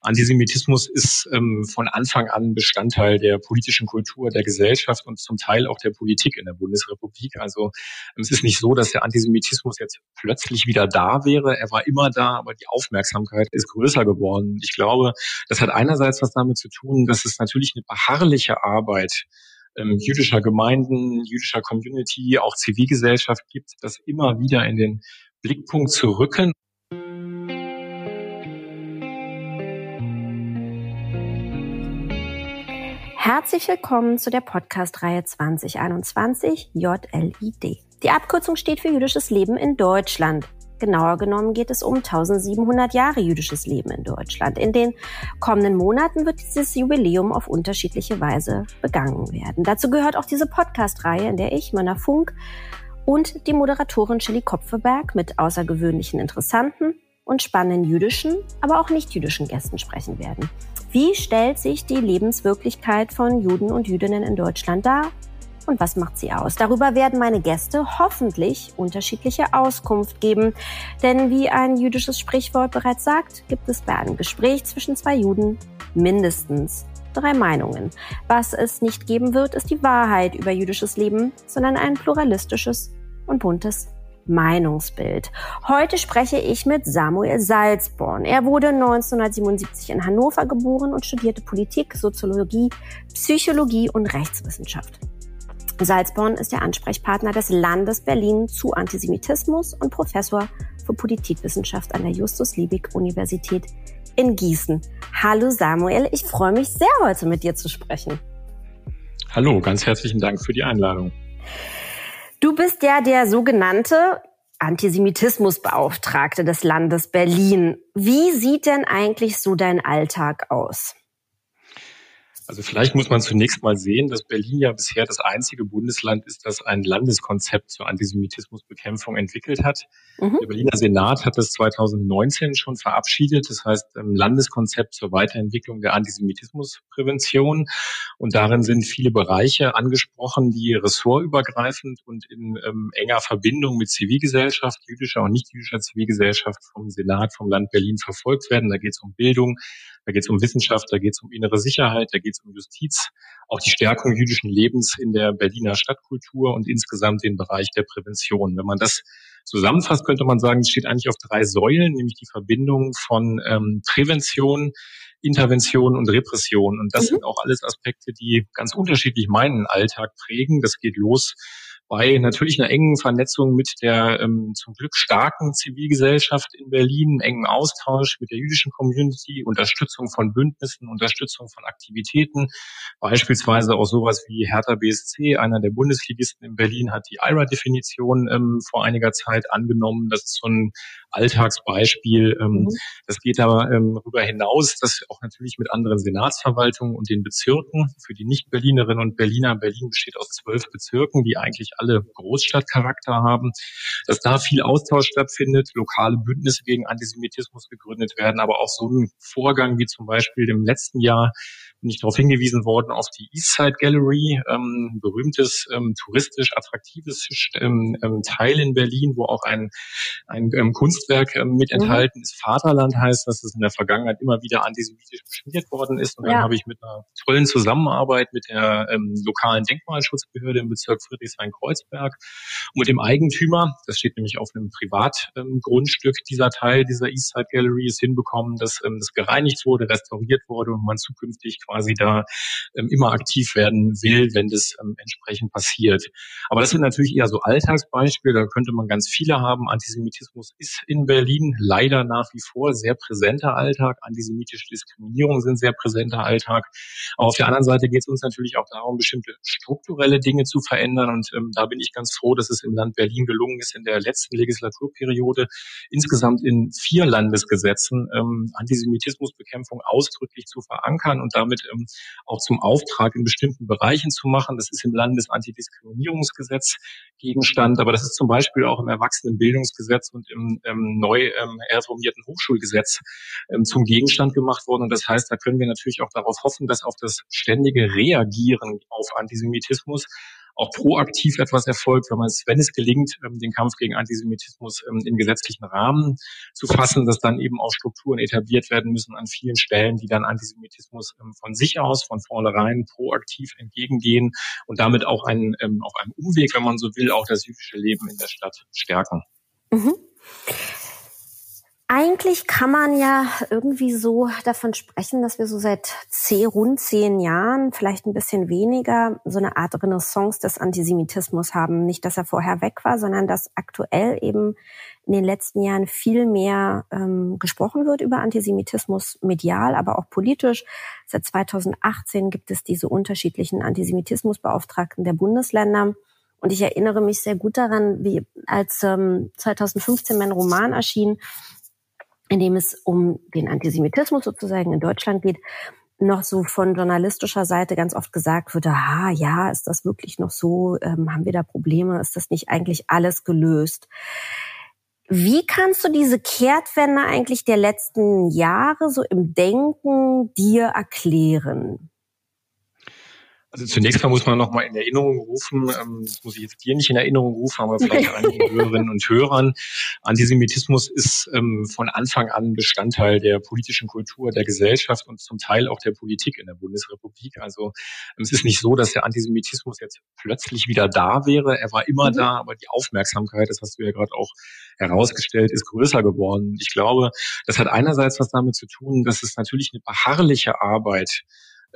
Antisemitismus ist ähm, von Anfang an Bestandteil der politischen Kultur der Gesellschaft und zum Teil auch der Politik in der Bundesrepublik. Also es ist nicht so, dass der Antisemitismus jetzt plötzlich wieder da wäre. Er war immer da, aber die Aufmerksamkeit ist größer geworden. Ich glaube, das hat einerseits was damit zu tun, dass es natürlich eine beharrliche Arbeit ähm, jüdischer Gemeinden, jüdischer Community, auch Zivilgesellschaft gibt, das immer wieder in den Blickpunkt zu rücken. Herzlich willkommen zu der Podcast-Reihe 2021 JLID. Die Abkürzung steht für jüdisches Leben in Deutschland. Genauer genommen geht es um 1700 Jahre jüdisches Leben in Deutschland. In den kommenden Monaten wird dieses Jubiläum auf unterschiedliche Weise begangen werden. Dazu gehört auch diese Podcast-Reihe, in der ich, Mönner Funk und die Moderatorin Chili Kopfeberg mit außergewöhnlichen, interessanten und spannenden jüdischen, aber auch nicht jüdischen Gästen sprechen werden. Wie stellt sich die Lebenswirklichkeit von Juden und Jüdinnen in Deutschland dar? Und was macht sie aus? Darüber werden meine Gäste hoffentlich unterschiedliche Auskunft geben. Denn wie ein jüdisches Sprichwort bereits sagt, gibt es bei einem Gespräch zwischen zwei Juden mindestens drei Meinungen. Was es nicht geben wird, ist die Wahrheit über jüdisches Leben, sondern ein pluralistisches und buntes Meinungsbild. Heute spreche ich mit Samuel Salzborn. Er wurde 1977 in Hannover geboren und studierte Politik, Soziologie, Psychologie und Rechtswissenschaft. Salzborn ist der Ansprechpartner des Landes Berlin zu Antisemitismus und Professor für Politikwissenschaft an der Justus-Liebig-Universität in Gießen. Hallo Samuel, ich freue mich sehr, heute mit dir zu sprechen. Hallo, ganz herzlichen Dank für die Einladung. Du bist ja der sogenannte Antisemitismusbeauftragte des Landes Berlin. Wie sieht denn eigentlich so dein Alltag aus? Also vielleicht muss man zunächst mal sehen, dass Berlin ja bisher das einzige Bundesland ist, das ein Landeskonzept zur Antisemitismusbekämpfung entwickelt hat. Mhm. Der Berliner Senat hat das 2019 schon verabschiedet, das heißt ein Landeskonzept zur Weiterentwicklung der Antisemitismusprävention. Und darin sind viele Bereiche angesprochen, die ressortübergreifend und in ähm, enger Verbindung mit Zivilgesellschaft, jüdischer und nicht jüdischer Zivilgesellschaft vom Senat, vom Land Berlin verfolgt werden. Da geht es um Bildung, da geht es um Wissenschaft, da geht es um innere Sicherheit, da geht es um Justiz, auch die Stärkung jüdischen Lebens in der Berliner Stadtkultur und insgesamt den Bereich der Prävention. Wenn man das zusammenfasst, könnte man sagen, es steht eigentlich auf drei Säulen, nämlich die Verbindung von ähm, Prävention, Intervention und Repression. Und das mhm. sind auch alles Aspekte, die ganz unterschiedlich meinen Alltag prägen. Das geht los bei natürlich einer engen Vernetzung mit der ähm, zum Glück starken Zivilgesellschaft in Berlin, engen Austausch mit der jüdischen Community, Unterstützung von Bündnissen, Unterstützung von Aktivitäten, beispielsweise auch sowas wie Hertha BSC, einer der Bundesligisten in Berlin, hat die IRA-Definition ähm, vor einiger Zeit angenommen. Das ist so ein Alltagsbeispiel. Ähm, mhm. Das geht aber ähm, darüber hinaus, dass auch natürlich mit anderen Senatsverwaltungen und den Bezirken für die Nicht-Berlinerinnen und Berliner, Berlin besteht aus zwölf Bezirken, die eigentlich alle Großstadtcharakter haben, dass da viel Austausch stattfindet, lokale Bündnisse gegen Antisemitismus gegründet werden, aber auch so ein Vorgang wie zum Beispiel im letzten Jahr bin ich darauf hingewiesen worden auf die Eastside Gallery, ähm, berühmtes ähm, touristisch attraktives ähm, ähm, Teil in Berlin, wo auch ein, ein ähm, Kunstwerk ähm, mit mhm. enthalten ist. Vaterland heißt das, das in der Vergangenheit immer wieder antisemitisch beschmiert worden ist. Und dann ja. habe ich mit einer tollen Zusammenarbeit mit der ähm, lokalen Denkmalschutzbehörde im Bezirk Friedrichshain-Kreuzberg und mit dem Eigentümer, das steht nämlich auf einem Privatgrundstück, ähm, dieser Teil dieser Eastside Gallery, ist hinbekommen, dass ähm, das gereinigt wurde, restauriert wurde und man zukünftig quasi da ähm, immer aktiv werden will, wenn das ähm, entsprechend passiert. Aber das sind natürlich eher so Alltagsbeispiele, da könnte man ganz viele haben. Antisemitismus ist in Berlin leider nach wie vor sehr präsenter Alltag. Antisemitische Diskriminierung sind sehr präsenter Alltag. Aber auf der anderen Seite geht es uns natürlich auch darum, bestimmte strukturelle Dinge zu verändern. Und ähm, da bin ich ganz froh, dass es im Land Berlin gelungen ist, in der letzten Legislaturperiode insgesamt in vier Landesgesetzen ähm, Antisemitismusbekämpfung ausdrücklich zu verankern und damit ähm, auch zum Auftrag in bestimmten Bereichen zu machen. Das ist im Landesantidiskriminierungsgesetz Gegenstand, aber das ist zum Beispiel auch im Erwachsenenbildungsgesetz und im ähm, neu ähm, reformierten Hochschulgesetz ähm, zum Gegenstand gemacht worden. Und das heißt, da können wir natürlich auch darauf hoffen, dass auf das ständige Reagieren auf Antisemitismus auch proaktiv etwas erfolgt, wenn man es, wenn es gelingt, ähm, den Kampf gegen Antisemitismus ähm, in gesetzlichen Rahmen zu fassen, dass dann eben auch Strukturen etabliert werden müssen an vielen Stellen, die dann Antisemitismus ähm, von sich aus, von vornherein proaktiv entgegengehen und damit auch einen, auf einem Umweg, wenn man so will, auch das jüdische Leben in der Stadt stärken. Mhm. Eigentlich kann man ja irgendwie so davon sprechen, dass wir so seit zehn, rund zehn Jahren, vielleicht ein bisschen weniger, so eine Art Renaissance des Antisemitismus haben. Nicht, dass er vorher weg war, sondern dass aktuell eben in den letzten Jahren viel mehr ähm, gesprochen wird über Antisemitismus medial, aber auch politisch. Seit 2018 gibt es diese unterschiedlichen Antisemitismusbeauftragten der Bundesländer. Und ich erinnere mich sehr gut daran, wie als ähm, 2015 mein Roman erschien, in dem es um den Antisemitismus sozusagen in Deutschland geht, noch so von journalistischer Seite ganz oft gesagt wurde, ah ja, ist das wirklich noch so? Ähm, haben wir da Probleme? Ist das nicht eigentlich alles gelöst? Wie kannst du diese Kehrtwende eigentlich der letzten Jahre so im Denken dir erklären? Also zunächst mal muss man noch mal in Erinnerung rufen, ähm, das muss ich jetzt dir nicht in Erinnerung rufen, aber vielleicht einigen Hörerinnen und Hörern. Antisemitismus ist ähm, von Anfang an Bestandteil der politischen Kultur der Gesellschaft und zum Teil auch der Politik in der Bundesrepublik. Also ähm, es ist nicht so, dass der Antisemitismus jetzt plötzlich wieder da wäre. Er war immer mhm. da, aber die Aufmerksamkeit, das hast du ja gerade auch herausgestellt, ist größer geworden. Ich glaube, das hat einerseits was damit zu tun, dass es natürlich eine beharrliche Arbeit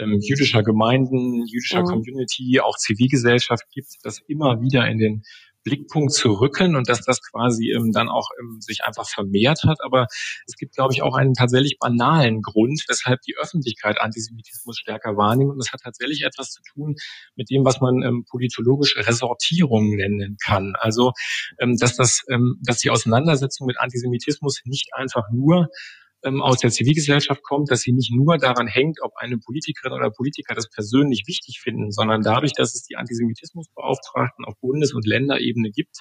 ähm, jüdischer Gemeinden, jüdischer mhm. Community, auch Zivilgesellschaft gibt, das immer wieder in den Blickpunkt zu rücken und dass das quasi ähm, dann auch ähm, sich einfach vermehrt hat. Aber es gibt, glaube ich, auch einen tatsächlich banalen Grund, weshalb die Öffentlichkeit Antisemitismus stärker wahrnimmt. Und das hat tatsächlich etwas zu tun mit dem, was man ähm, politologisch Resortierung nennen kann. Also, ähm, dass das, ähm, dass die Auseinandersetzung mit Antisemitismus nicht einfach nur ähm, aus der Zivilgesellschaft kommt, dass sie nicht nur daran hängt, ob eine Politikerin oder Politiker das persönlich wichtig finden, sondern dadurch, dass es die Antisemitismusbeauftragten auf Bundes- und Länderebene gibt,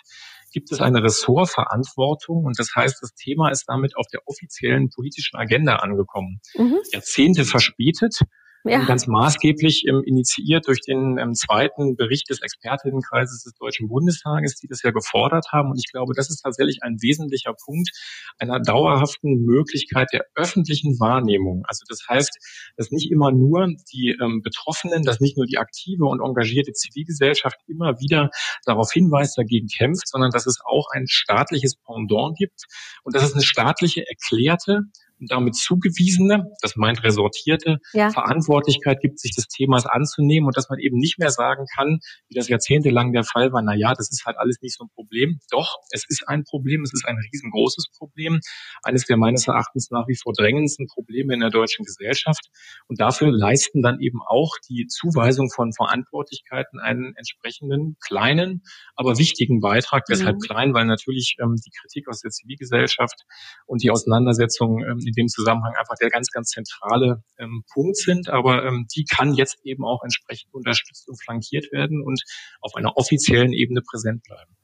gibt es eine Ressortverantwortung und das heißt, das Thema ist damit auf der offiziellen politischen Agenda angekommen. Mhm. Jahrzehnte verspätet, ja. ganz maßgeblich ähm, initiiert durch den ähm, zweiten Bericht des Expertinnenkreises des Deutschen Bundestages, die das ja gefordert haben. Und ich glaube, das ist tatsächlich ein wesentlicher Punkt einer dauerhaften Möglichkeit der öffentlichen Wahrnehmung. Also das heißt, dass nicht immer nur die ähm, Betroffenen, dass nicht nur die aktive und engagierte Zivilgesellschaft immer wieder darauf hinweist, dagegen kämpft, sondern dass es auch ein staatliches Pendant gibt und dass es eine staatliche erklärte damit zugewiesene, das meint resortierte, ja. Verantwortlichkeit gibt, sich des Themas anzunehmen und dass man eben nicht mehr sagen kann, wie das jahrzehntelang der Fall war, na ja, das ist halt alles nicht so ein Problem. Doch, es ist ein Problem, es ist ein riesengroßes Problem, eines der meines Erachtens nach wie vor drängendsten Probleme in der deutschen Gesellschaft. Und dafür leisten dann eben auch die Zuweisung von Verantwortlichkeiten einen entsprechenden kleinen, aber wichtigen Beitrag. Mhm. Deshalb klein, weil natürlich ähm, die Kritik aus der Zivilgesellschaft und die Auseinandersetzung ähm, in dem Zusammenhang einfach der ganz, ganz zentrale ähm, Punkt sind. Aber ähm, die kann jetzt eben auch entsprechend unterstützt und flankiert werden und auf einer offiziellen Ebene präsent bleiben.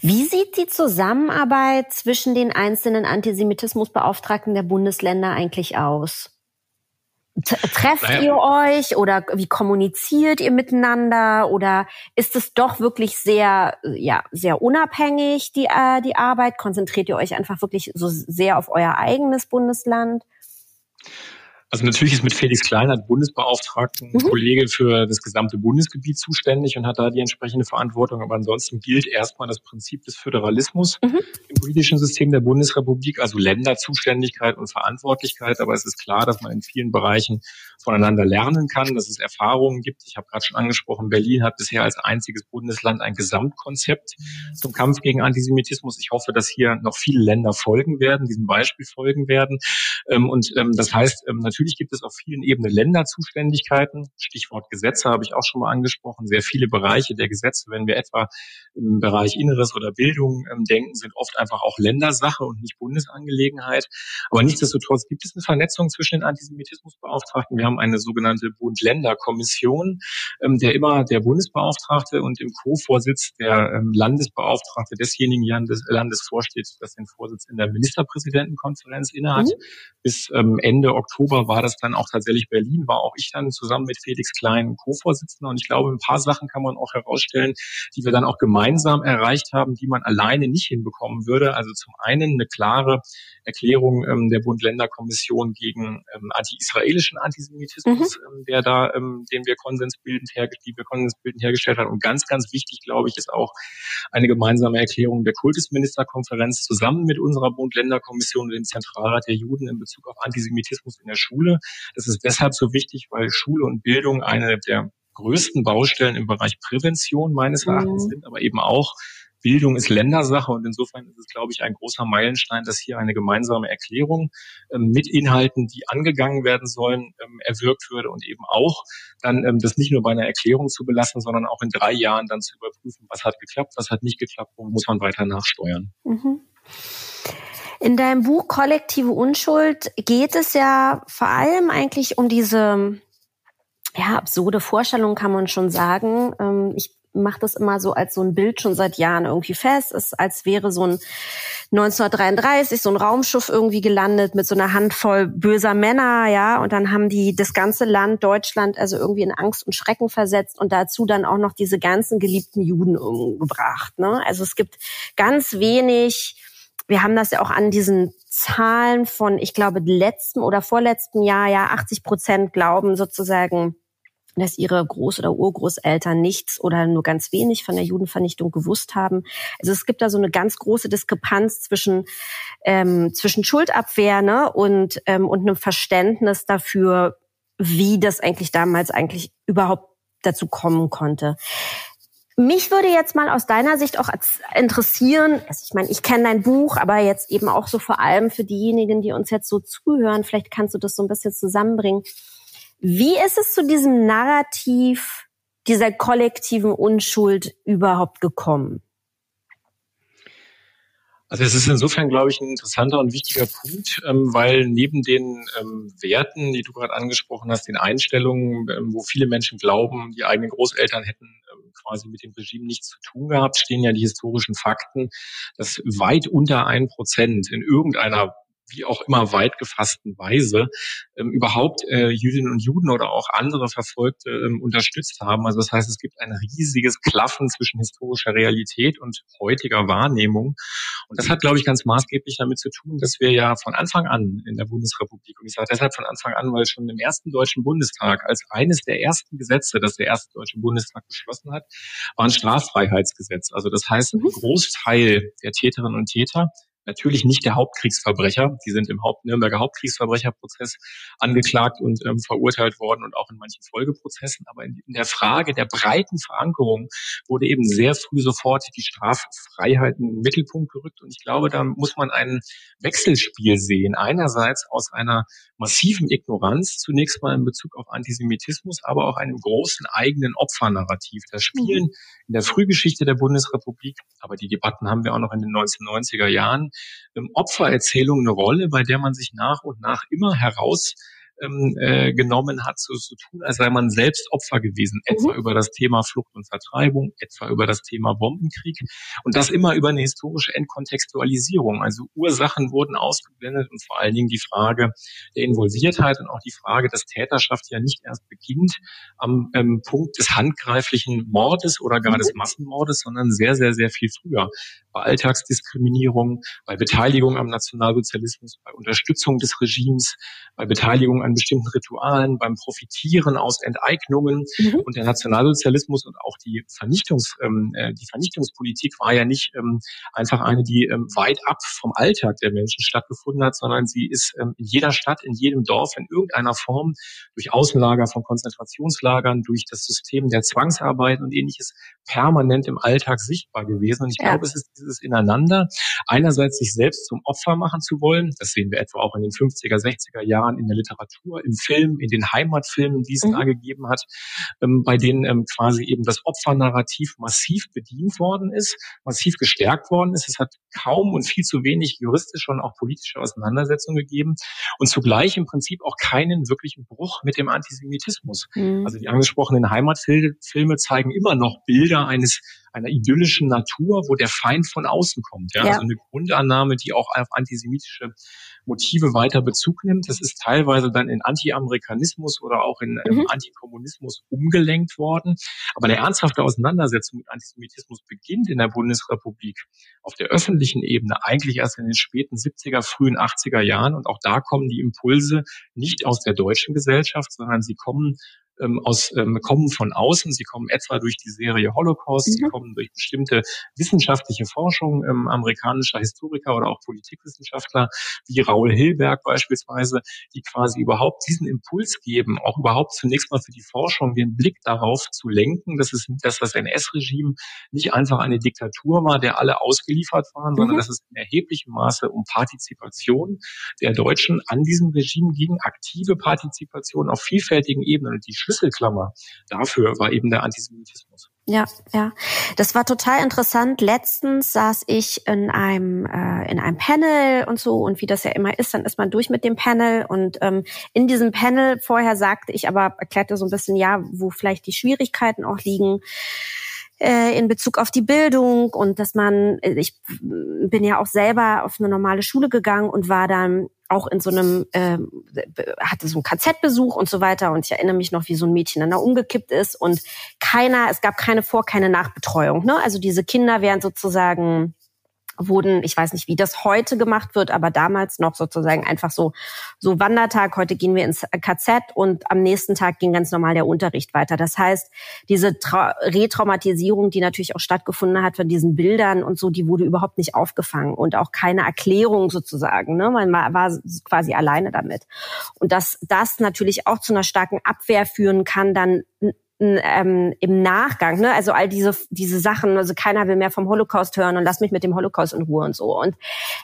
Wie sieht die Zusammenarbeit zwischen den einzelnen Antisemitismusbeauftragten der Bundesländer eigentlich aus? Trefft naja. ihr euch oder wie kommuniziert ihr miteinander oder ist es doch wirklich sehr, ja, sehr unabhängig, die, äh, die Arbeit? Konzentriert ihr euch einfach wirklich so sehr auf euer eigenes Bundesland? Also natürlich ist mit Felix Kleinert Bundesbeauftragten mhm. Kollege für das gesamte Bundesgebiet zuständig und hat da die entsprechende Verantwortung. Aber ansonsten gilt erstmal das Prinzip des Föderalismus mhm. im politischen System der Bundesrepublik, also Länderzuständigkeit und Verantwortlichkeit. Aber es ist klar, dass man in vielen Bereichen voneinander lernen kann, dass es Erfahrungen gibt. Ich habe gerade schon angesprochen, Berlin hat bisher als einziges Bundesland ein Gesamtkonzept zum Kampf gegen Antisemitismus. Ich hoffe, dass hier noch viele Länder folgen werden, diesem Beispiel folgen werden. Ähm, und ähm, das heißt natürlich, Natürlich gibt es auf vielen Ebenen Länderzuständigkeiten. Stichwort Gesetze habe ich auch schon mal angesprochen. Sehr viele Bereiche der Gesetze, wenn wir etwa im Bereich Inneres oder Bildung ähm, denken, sind oft einfach auch Ländersache und nicht Bundesangelegenheit. Aber nichtsdestotrotz gibt es eine Vernetzung zwischen den Antisemitismusbeauftragten. Wir haben eine sogenannte Bund-Länder-Kommission, ähm, der immer der Bundesbeauftragte und im Co-Vorsitz der ähm, Landesbeauftragte desjenigen Landes, Landes vorsteht, das den Vorsitz in der Ministerpräsidentenkonferenz innehat. Mhm. Bis Ende Oktober war das dann auch tatsächlich Berlin, war auch ich dann zusammen mit Felix Klein Co-Vorsitzender. Und ich glaube, ein paar Sachen kann man auch herausstellen, die wir dann auch gemeinsam erreicht haben, die man alleine nicht hinbekommen würde. Also zum einen eine klare Erklärung ähm, der Bund-Länder-Kommission gegen ähm, anti-israelischen Antisemitismus, mhm. ähm, der da, ähm, den wir konsensbildend, herge die wir konsensbildend hergestellt haben. Und ganz, ganz wichtig, glaube ich, ist auch eine gemeinsame Erklärung der Kultusministerkonferenz zusammen mit unserer Bund-Länder-Kommission und dem Zentralrat der Juden in Bezug auf Antisemitismus in der Schule. Das ist deshalb so wichtig, weil Schule und Bildung eine der größten Baustellen im Bereich Prävention meines Erachtens mhm. sind, aber eben auch Bildung ist Ländersache und insofern ist es, glaube ich, ein großer Meilenstein, dass hier eine gemeinsame Erklärung ähm, mit Inhalten, die angegangen werden sollen, ähm, erwirkt würde und eben auch dann ähm, das nicht nur bei einer Erklärung zu belassen, sondern auch in drei Jahren dann zu überprüfen, was hat geklappt, was hat nicht geklappt, wo muss man weiter nachsteuern. Mhm. In deinem Buch Kollektive Unschuld geht es ja vor allem eigentlich um diese ja, absurde Vorstellung kann man schon sagen. Ähm, ich mache das immer so als so ein Bild schon seit Jahren irgendwie fest. Es ist, als wäre so ein 1933 so ein Raumschiff irgendwie gelandet mit so einer Handvoll böser Männer, ja, und dann haben die das ganze Land Deutschland also irgendwie in Angst und Schrecken versetzt und dazu dann auch noch diese ganzen geliebten Juden umgebracht. Ne? Also es gibt ganz wenig. Wir haben das ja auch an diesen Zahlen von, ich glaube, letzten oder vorletzten Jahr, ja, 80 Prozent glauben sozusagen, dass ihre Groß- oder Urgroßeltern nichts oder nur ganz wenig von der Judenvernichtung gewusst haben. Also es gibt da so eine ganz große Diskrepanz zwischen ähm, zwischen Schuldabwehr ne, und ähm, und einem Verständnis dafür, wie das eigentlich damals eigentlich überhaupt dazu kommen konnte. Mich würde jetzt mal aus deiner Sicht auch interessieren, also ich meine, ich kenne dein Buch, aber jetzt eben auch so vor allem für diejenigen, die uns jetzt so zuhören, vielleicht kannst du das so ein bisschen zusammenbringen. Wie ist es zu diesem Narrativ dieser kollektiven Unschuld überhaupt gekommen? Also es ist insofern, glaube ich, ein interessanter und wichtiger Punkt, ähm, weil neben den ähm, Werten, die du gerade angesprochen hast, den Einstellungen, ähm, wo viele Menschen glauben, die eigenen Großeltern hätten quasi mit dem Regime nichts zu tun gehabt, stehen ja die historischen Fakten, dass weit unter ein Prozent in irgendeiner wie auch immer weit gefassten Weise ähm, überhaupt äh, Jüdinnen und Juden oder auch andere Verfolgte ähm, unterstützt haben. Also das heißt, es gibt ein riesiges Klaffen zwischen historischer Realität und heutiger Wahrnehmung. Und das hat, glaube ich, ganz maßgeblich damit zu tun, dass wir ja von Anfang an in der Bundesrepublik, und ich sage deshalb von Anfang an, weil schon im ersten Deutschen Bundestag als eines der ersten Gesetze, das der erste Deutsche Bundestag beschlossen hat, war ein Straffreiheitsgesetz. Also das heißt, ein mhm. Großteil der Täterinnen und Täter natürlich nicht der Hauptkriegsverbrecher. Die sind im Haupt Nürnberger Hauptkriegsverbrecherprozess angeklagt und ähm, verurteilt worden und auch in manchen Folgeprozessen. Aber in, in, der Frage der breiten Verankerung wurde eben sehr früh sofort die Straffreiheit in den Mittelpunkt gerückt. Und ich glaube, da muss man ein Wechselspiel sehen. Einerseits aus einer massiven Ignoranz, zunächst mal in Bezug auf Antisemitismus, aber auch einem großen eigenen Opfernarrativ. Da spielen mhm. in der Frühgeschichte der Bundesrepublik, aber die Debatten haben wir auch noch in den 1990er Jahren, ähm, Opfererzählungen eine Rolle, bei der man sich nach und nach immer heraus ähm, äh, genommen hat, so zu so tun, als sei man selbst Opfer gewesen, mhm. etwa über das Thema Flucht und Vertreibung, etwa über das Thema Bombenkrieg und das immer über eine historische Entkontextualisierung. Also Ursachen wurden ausgeblendet und vor allen Dingen die Frage der Involviertheit und auch die Frage, dass Täterschaft ja nicht erst beginnt am ähm, Punkt des handgreiflichen Mordes oder gar mhm. des Massenmordes, sondern sehr, sehr, sehr viel früher. Bei Alltagsdiskriminierung, bei Beteiligung am Nationalsozialismus, bei Unterstützung des Regimes, bei Beteiligung an bestimmten Ritualen, beim Profitieren aus Enteignungen. Mhm. Und der Nationalsozialismus und auch die Vernichtungs, ähm, äh, die Vernichtungspolitik war ja nicht ähm, einfach eine, die ähm, weit ab vom Alltag der Menschen stattgefunden hat, sondern sie ist ähm, in jeder Stadt, in jedem Dorf in irgendeiner Form durch Außenlager von Konzentrationslagern, durch das System der Zwangsarbeit und ähnliches permanent im Alltag sichtbar gewesen. Und ich ja. glaube, es ist dieses Ineinander, einerseits sich selbst zum Opfer machen zu wollen, das sehen wir etwa auch in den 50er, 60er Jahren in der Literatur, im Film, in den Heimatfilmen, die es mhm. da gegeben hat, ähm, bei denen ähm, quasi eben das Opfernarrativ massiv bedient worden ist, massiv gestärkt worden ist. Es hat kaum und viel zu wenig juristische und auch politische Auseinandersetzungen gegeben und zugleich im Prinzip auch keinen wirklichen Bruch mit dem Antisemitismus. Mhm. Also die angesprochenen Heimatfilme zeigen immer noch Bilder eines einer idyllischen Natur, wo der Feind von außen kommt. Ja? ja. Also eine Grundannahme, die auch auf antisemitische Motive weiter Bezug nimmt. Das ist teilweise dann in Anti-Amerikanismus oder auch in ähm, mhm. Antikommunismus umgelenkt worden. Aber eine ernsthafte Auseinandersetzung mit Antisemitismus beginnt in der Bundesrepublik auf der öffentlichen Ebene eigentlich erst in den späten 70er, frühen 80er Jahren. Und auch da kommen die Impulse nicht aus der deutschen Gesellschaft, sondern sie kommen ähm, aus, ähm, kommen von außen. Sie kommen etwa durch die Serie Holocaust, mhm. sie kommen durch bestimmte wissenschaftliche Forschung ähm, amerikanischer Historiker oder auch Politikwissenschaftler wie Raul Hilberg beispielsweise, die quasi überhaupt diesen Impuls geben, auch überhaupt zunächst mal für die Forschung den Blick darauf zu lenken, dass es, dass das NS-Regime nicht einfach eine Diktatur war, der alle ausgeliefert waren, mhm. sondern dass es in erheblichem Maße um Partizipation der Deutschen an diesem Regime ging, aktive Partizipation auf vielfältigen Ebenen. Und die Schlüsselklammer dafür war eben der Antisemitismus. Ja, ja, das war total interessant. Letztens saß ich in einem äh, in einem Panel und so und wie das ja immer ist, dann ist man durch mit dem Panel und ähm, in diesem Panel vorher sagte ich aber erklärte so ein bisschen ja, wo vielleicht die Schwierigkeiten auch liegen äh, in Bezug auf die Bildung und dass man, ich bin ja auch selber auf eine normale Schule gegangen und war dann auch in so einem, äh, hatte so einen KZ-Besuch und so weiter. Und ich erinnere mich noch, wie so ein Mädchen dann da umgekippt ist und keiner, es gab keine Vor-, keine Nachbetreuung. Ne? Also diese Kinder wären sozusagen wurden, ich weiß nicht, wie das heute gemacht wird, aber damals noch sozusagen einfach so, so Wandertag. Heute gehen wir ins KZ und am nächsten Tag ging ganz normal der Unterricht weiter. Das heißt, diese Tra Retraumatisierung, die natürlich auch stattgefunden hat von diesen Bildern und so, die wurde überhaupt nicht aufgefangen und auch keine Erklärung sozusagen. Ne? Man war quasi alleine damit. Und dass das natürlich auch zu einer starken Abwehr führen kann, dann ähm, im Nachgang, ne? also all diese diese Sachen, also keiner will mehr vom Holocaust hören und lass mich mit dem Holocaust in Ruhe und so. Und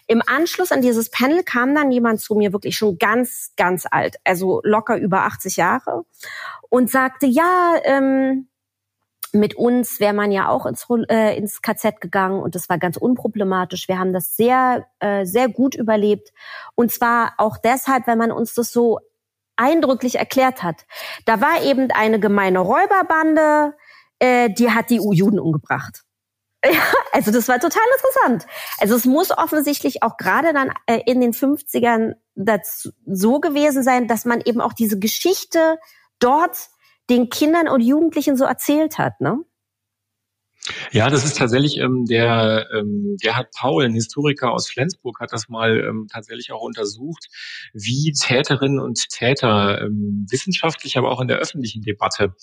im Anschluss an dieses Panel kam dann jemand zu mir, wirklich schon ganz, ganz alt, also locker über 80 Jahre, und sagte, ja, ähm, mit uns wäre man ja auch ins, äh, ins KZ gegangen und das war ganz unproblematisch. Wir haben das sehr, äh, sehr gut überlebt. Und zwar auch deshalb, weil man uns das so eindrücklich erklärt hat. Da war eben eine gemeine Räuberbande, äh, die hat die Juden umgebracht. Ja, also das war total interessant. Also es muss offensichtlich auch gerade dann äh, in den 50ern dazu, so gewesen sein, dass man eben auch diese Geschichte dort den Kindern und Jugendlichen so erzählt hat, ne? Ja, das ist tatsächlich ähm, der ähm, Gerhard Paul, ein Historiker aus Flensburg, hat das mal ähm, tatsächlich auch untersucht, wie Täterinnen und Täter ähm, wissenschaftlich, aber auch in der öffentlichen Debatte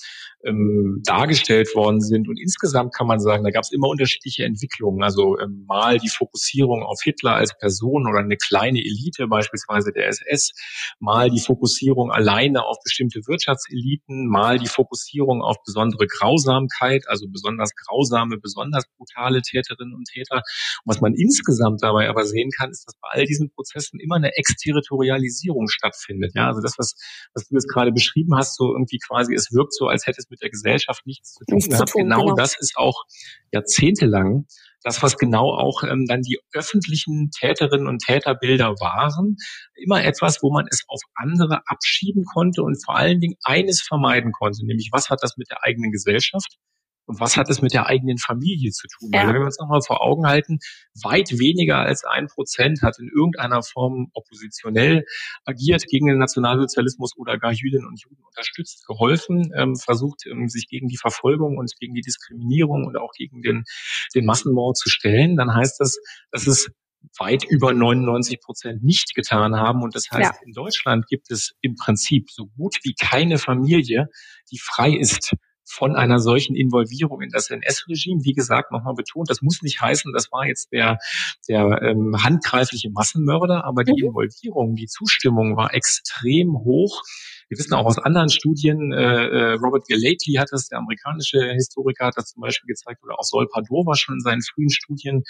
ähm, dargestellt worden sind. Und insgesamt kann man sagen, da gab es immer unterschiedliche Entwicklungen. Also ähm, mal die Fokussierung auf Hitler als Person oder eine kleine Elite, beispielsweise der SS, mal die Fokussierung alleine auf bestimmte Wirtschaftseliten, mal die Fokussierung auf besondere Grausamkeit, also besonders grausame, besonders brutale Täterinnen und Täter. Und was man insgesamt dabei aber sehen kann, ist, dass bei all diesen Prozessen immer eine Exterritorialisierung stattfindet. Ja, also das, was, was du jetzt gerade beschrieben hast, so irgendwie quasi, es wirkt so, als hätte es mit der Gesellschaft nichts zu tun gehabt. Genau, genau das ist auch jahrzehntelang das, was genau auch ähm, dann die öffentlichen Täterinnen und Täterbilder waren, immer etwas, wo man es auf andere abschieben konnte und vor allen Dingen eines vermeiden konnte, nämlich was hat das mit der eigenen Gesellschaft und was hat es mit der eigenen Familie zu tun? Ja. Weil wenn wir uns nochmal vor Augen halten, weit weniger als ein Prozent hat in irgendeiner Form oppositionell agiert gegen den Nationalsozialismus oder gar Jüdinnen und Juden unterstützt, geholfen, ähm, versucht, ähm, sich gegen die Verfolgung und gegen die Diskriminierung und auch gegen den, den Massenmord zu stellen, dann heißt das, dass es weit über 99 Prozent nicht getan haben. Und das heißt, ja. in Deutschland gibt es im Prinzip so gut wie keine Familie, die frei ist von einer solchen Involvierung in das NS-Regime. Wie gesagt, nochmal betont, das muss nicht heißen, das war jetzt der, der ähm, handgreifliche Massenmörder, aber die mhm. Involvierung, die Zustimmung war extrem hoch. Wir wissen auch aus anderen Studien, äh, äh Robert Galately hat das, der amerikanische Historiker hat das zum Beispiel gezeigt, oder auch Sol Padova schon in seinen frühen Studien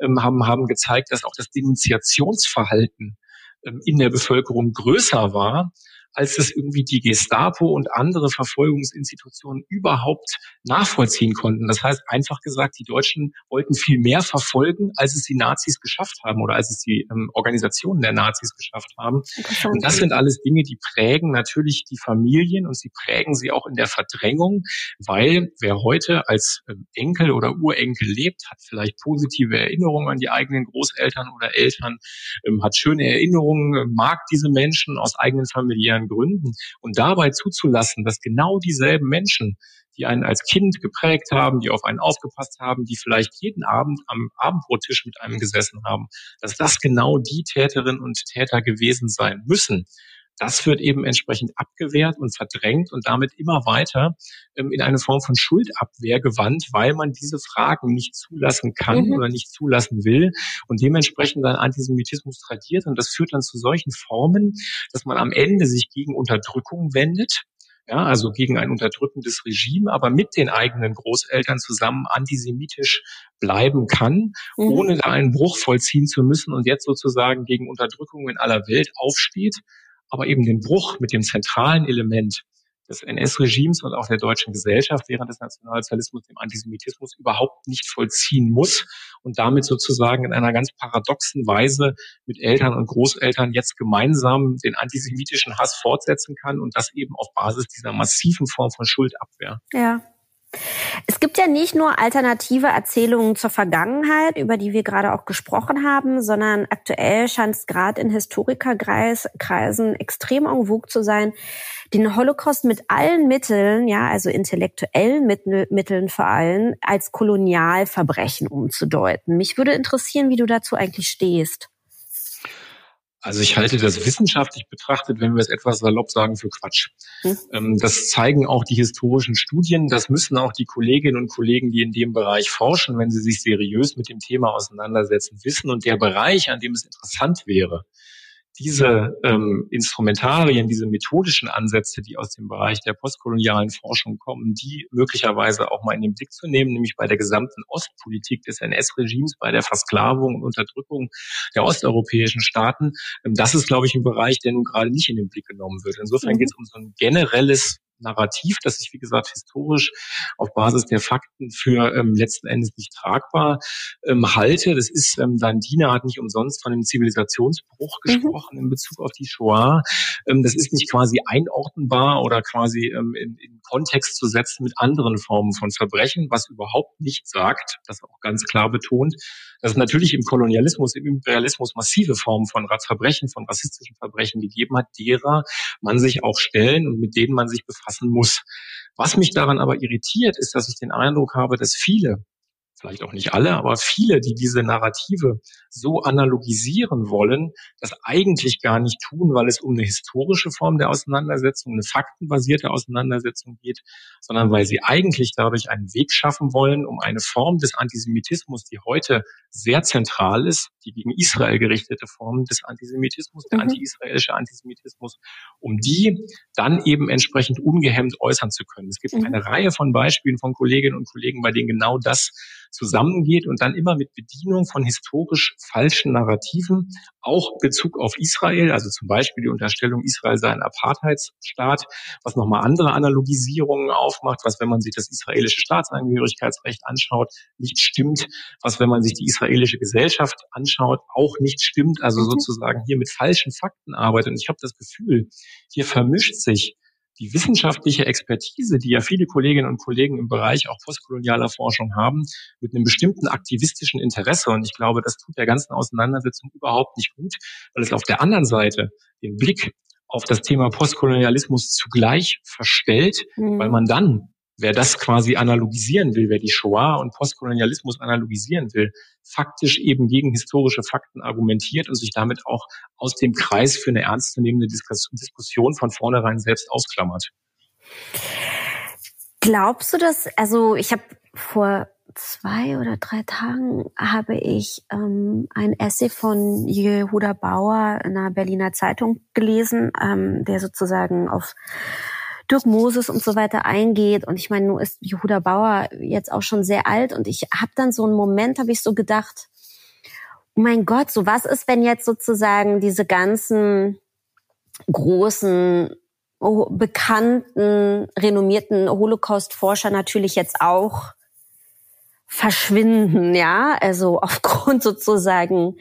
ähm, haben, haben gezeigt, dass auch das Denunziationsverhalten ähm, in der Bevölkerung größer war als es irgendwie die Gestapo und andere Verfolgungsinstitutionen überhaupt nachvollziehen konnten. Das heißt, einfach gesagt, die Deutschen wollten viel mehr verfolgen, als es die Nazis geschafft haben oder als es die ähm, Organisationen der Nazis geschafft haben. Und das sind alles Dinge, die prägen natürlich die Familien und sie prägen sie auch in der Verdrängung, weil wer heute als ähm, Enkel oder Urenkel lebt, hat vielleicht positive Erinnerungen an die eigenen Großeltern oder Eltern, ähm, hat schöne Erinnerungen, mag diese Menschen aus eigenen familiären Gründen. Und dabei zuzulassen, dass genau dieselben Menschen, die einen als Kind geprägt haben, die auf einen aufgepasst haben, die vielleicht jeden Abend am Abendbrottisch mit einem gesessen haben, dass das genau die Täterinnen und Täter gewesen sein müssen. Das wird eben entsprechend abgewehrt und verdrängt und damit immer weiter ähm, in eine Form von Schuldabwehr gewandt, weil man diese Fragen nicht zulassen kann mhm. oder nicht zulassen will und dementsprechend dann Antisemitismus tradiert. Und das führt dann zu solchen Formen, dass man am Ende sich gegen Unterdrückung wendet, ja, also gegen ein unterdrückendes Regime, aber mit den eigenen Großeltern zusammen antisemitisch bleiben kann, mhm. ohne da einen Bruch vollziehen zu müssen und jetzt sozusagen gegen Unterdrückung in aller Welt aufsteht, aber eben den Bruch mit dem zentralen Element des NS-Regimes und auch der deutschen Gesellschaft während des Nationalsozialismus, dem Antisemitismus überhaupt nicht vollziehen muss und damit sozusagen in einer ganz paradoxen Weise mit Eltern und Großeltern jetzt gemeinsam den antisemitischen Hass fortsetzen kann und das eben auf Basis dieser massiven Form von Schuldabwehr. Ja. Es gibt ja nicht nur alternative Erzählungen zur Vergangenheit, über die wir gerade auch gesprochen haben, sondern aktuell scheint es gerade in Historikerkreisen extrem en vogue zu sein, den Holocaust mit allen Mitteln, ja, also intellektuellen Mitteln vor allem, als Kolonialverbrechen umzudeuten. Mich würde interessieren, wie du dazu eigentlich stehst. Also ich halte das wissenschaftlich betrachtet, wenn wir es etwas salopp sagen, für Quatsch. Hm. Das zeigen auch die historischen Studien. Das müssen auch die Kolleginnen und Kollegen, die in dem Bereich forschen, wenn sie sich seriös mit dem Thema auseinandersetzen, wissen. Und der Bereich, an dem es interessant wäre, diese ähm, Instrumentarien, diese methodischen Ansätze, die aus dem Bereich der postkolonialen Forschung kommen, die möglicherweise auch mal in den Blick zu nehmen, nämlich bei der gesamten Ostpolitik des NS-Regimes, bei der Versklavung und Unterdrückung der osteuropäischen Staaten, ähm, das ist, glaube ich, ein Bereich, der nun gerade nicht in den Blick genommen wird. Insofern mhm. geht es um so ein generelles Narrativ, das ich, wie gesagt, historisch auf Basis der Fakten für ähm, letzten Endes nicht tragbar ähm, halte. Das ist, ähm, Dandina hat nicht umsonst von einem Zivilisationsbruch mhm. gesprochen mhm. in Bezug auf die Shoah. Ähm, das ist nicht quasi einordnenbar oder quasi ähm, in, in Kontext zu setzen mit anderen Formen von Verbrechen, was überhaupt nicht sagt, das auch ganz klar betont, dass es natürlich im Kolonialismus, im Imperialismus massive Formen von Verbrechen, von rassistischen Verbrechen gegeben hat, derer man sich auch stellen und mit denen man sich befassen muss. Was mich daran aber irritiert, ist, dass ich den Eindruck habe, dass viele vielleicht auch nicht alle, aber viele, die diese Narrative so analogisieren wollen, das eigentlich gar nicht tun, weil es um eine historische Form der Auseinandersetzung, eine faktenbasierte Auseinandersetzung geht, sondern weil sie eigentlich dadurch einen Weg schaffen wollen, um eine Form des Antisemitismus, die heute sehr zentral ist, die gegen Israel gerichtete Form des Antisemitismus, der mhm. anti-israelische Antisemitismus, um die dann eben entsprechend ungehemmt äußern zu können. Es gibt mhm. eine Reihe von Beispielen von Kolleginnen und Kollegen, bei denen genau das zusammengeht und dann immer mit Bedienung von historisch falschen Narrativen, auch Bezug auf Israel, also zum Beispiel die Unterstellung, Israel sei ein Apartheidsstaat, was nochmal andere Analogisierungen aufmacht, was, wenn man sich das israelische Staatsangehörigkeitsrecht anschaut, nicht stimmt, was, wenn man sich die israelische Gesellschaft anschaut, auch nicht stimmt, also mhm. sozusagen hier mit falschen Fakten arbeitet. Und ich habe das Gefühl, hier vermischt sich die wissenschaftliche Expertise, die ja viele Kolleginnen und Kollegen im Bereich auch postkolonialer Forschung haben, mit einem bestimmten aktivistischen Interesse. Und ich glaube, das tut der ganzen Auseinandersetzung überhaupt nicht gut, weil es auf der anderen Seite den Blick auf das Thema Postkolonialismus zugleich verstellt, mhm. weil man dann wer das quasi analogisieren will, wer die Shoah und Postkolonialismus analogisieren will, faktisch eben gegen historische Fakten argumentiert und sich damit auch aus dem Kreis für eine ernstzunehmende Diskussion von vornherein selbst ausklammert. Glaubst du das? Also ich habe vor zwei oder drei Tagen habe ich ähm, ein Essay von Jehuda Bauer in einer Berliner Zeitung gelesen, ähm, der sozusagen auf Dirk Moses und so weiter eingeht. Und ich meine, nun ist Jehuda Bauer jetzt auch schon sehr alt und ich habe dann so einen Moment, habe ich so gedacht, oh mein Gott, so was ist, wenn jetzt sozusagen diese ganzen großen bekannten, renommierten Holocaust-Forscher natürlich jetzt auch verschwinden, ja, also aufgrund sozusagen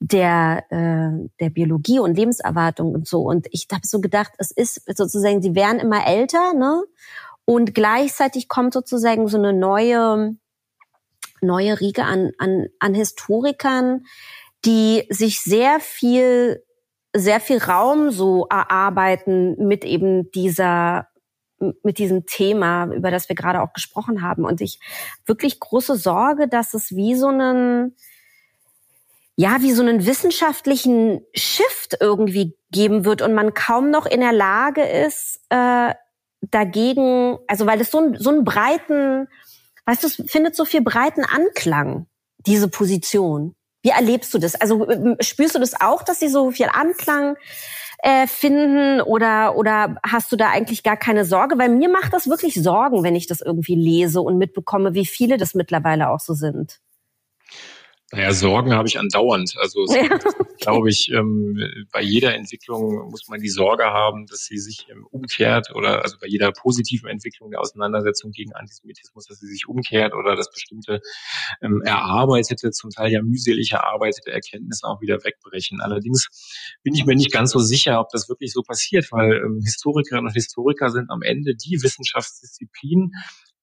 der äh, der Biologie und Lebenserwartung und so. Und ich habe so gedacht, es ist sozusagen, sie werden immer älter, ne? Und gleichzeitig kommt sozusagen so eine neue neue Riege an an, an Historikern, die sich sehr viel sehr viel Raum so erarbeiten mit eben dieser mit diesem Thema, über das wir gerade auch gesprochen haben. Und ich wirklich große Sorge, dass es wie so einen, ja, wie so einen wissenschaftlichen Shift irgendwie geben wird und man kaum noch in der Lage ist, äh, dagegen, also weil es so, so einen breiten, weißt du, es findet so viel breiten Anklang, diese Position. Wie erlebst du das? Also spürst du das auch, dass sie so viel Anklang äh, finden oder oder hast du da eigentlich gar keine Sorge? Weil mir macht das wirklich Sorgen, wenn ich das irgendwie lese und mitbekomme, wie viele das mittlerweile auch so sind. Naja, Sorgen habe ich andauernd. Also ja. glaube ich, ähm, bei jeder Entwicklung muss man die Sorge haben, dass sie sich ähm, umkehrt oder also bei jeder positiven Entwicklung der Auseinandersetzung gegen Antisemitismus, dass sie sich umkehrt oder dass bestimmte ähm, erarbeitete, zum Teil ja mühselig erarbeitete Erkenntnisse auch wieder wegbrechen. Allerdings bin ich mir nicht ganz so sicher, ob das wirklich so passiert, weil ähm, Historikerinnen und Historiker sind am Ende die Wissenschaftsdisziplin,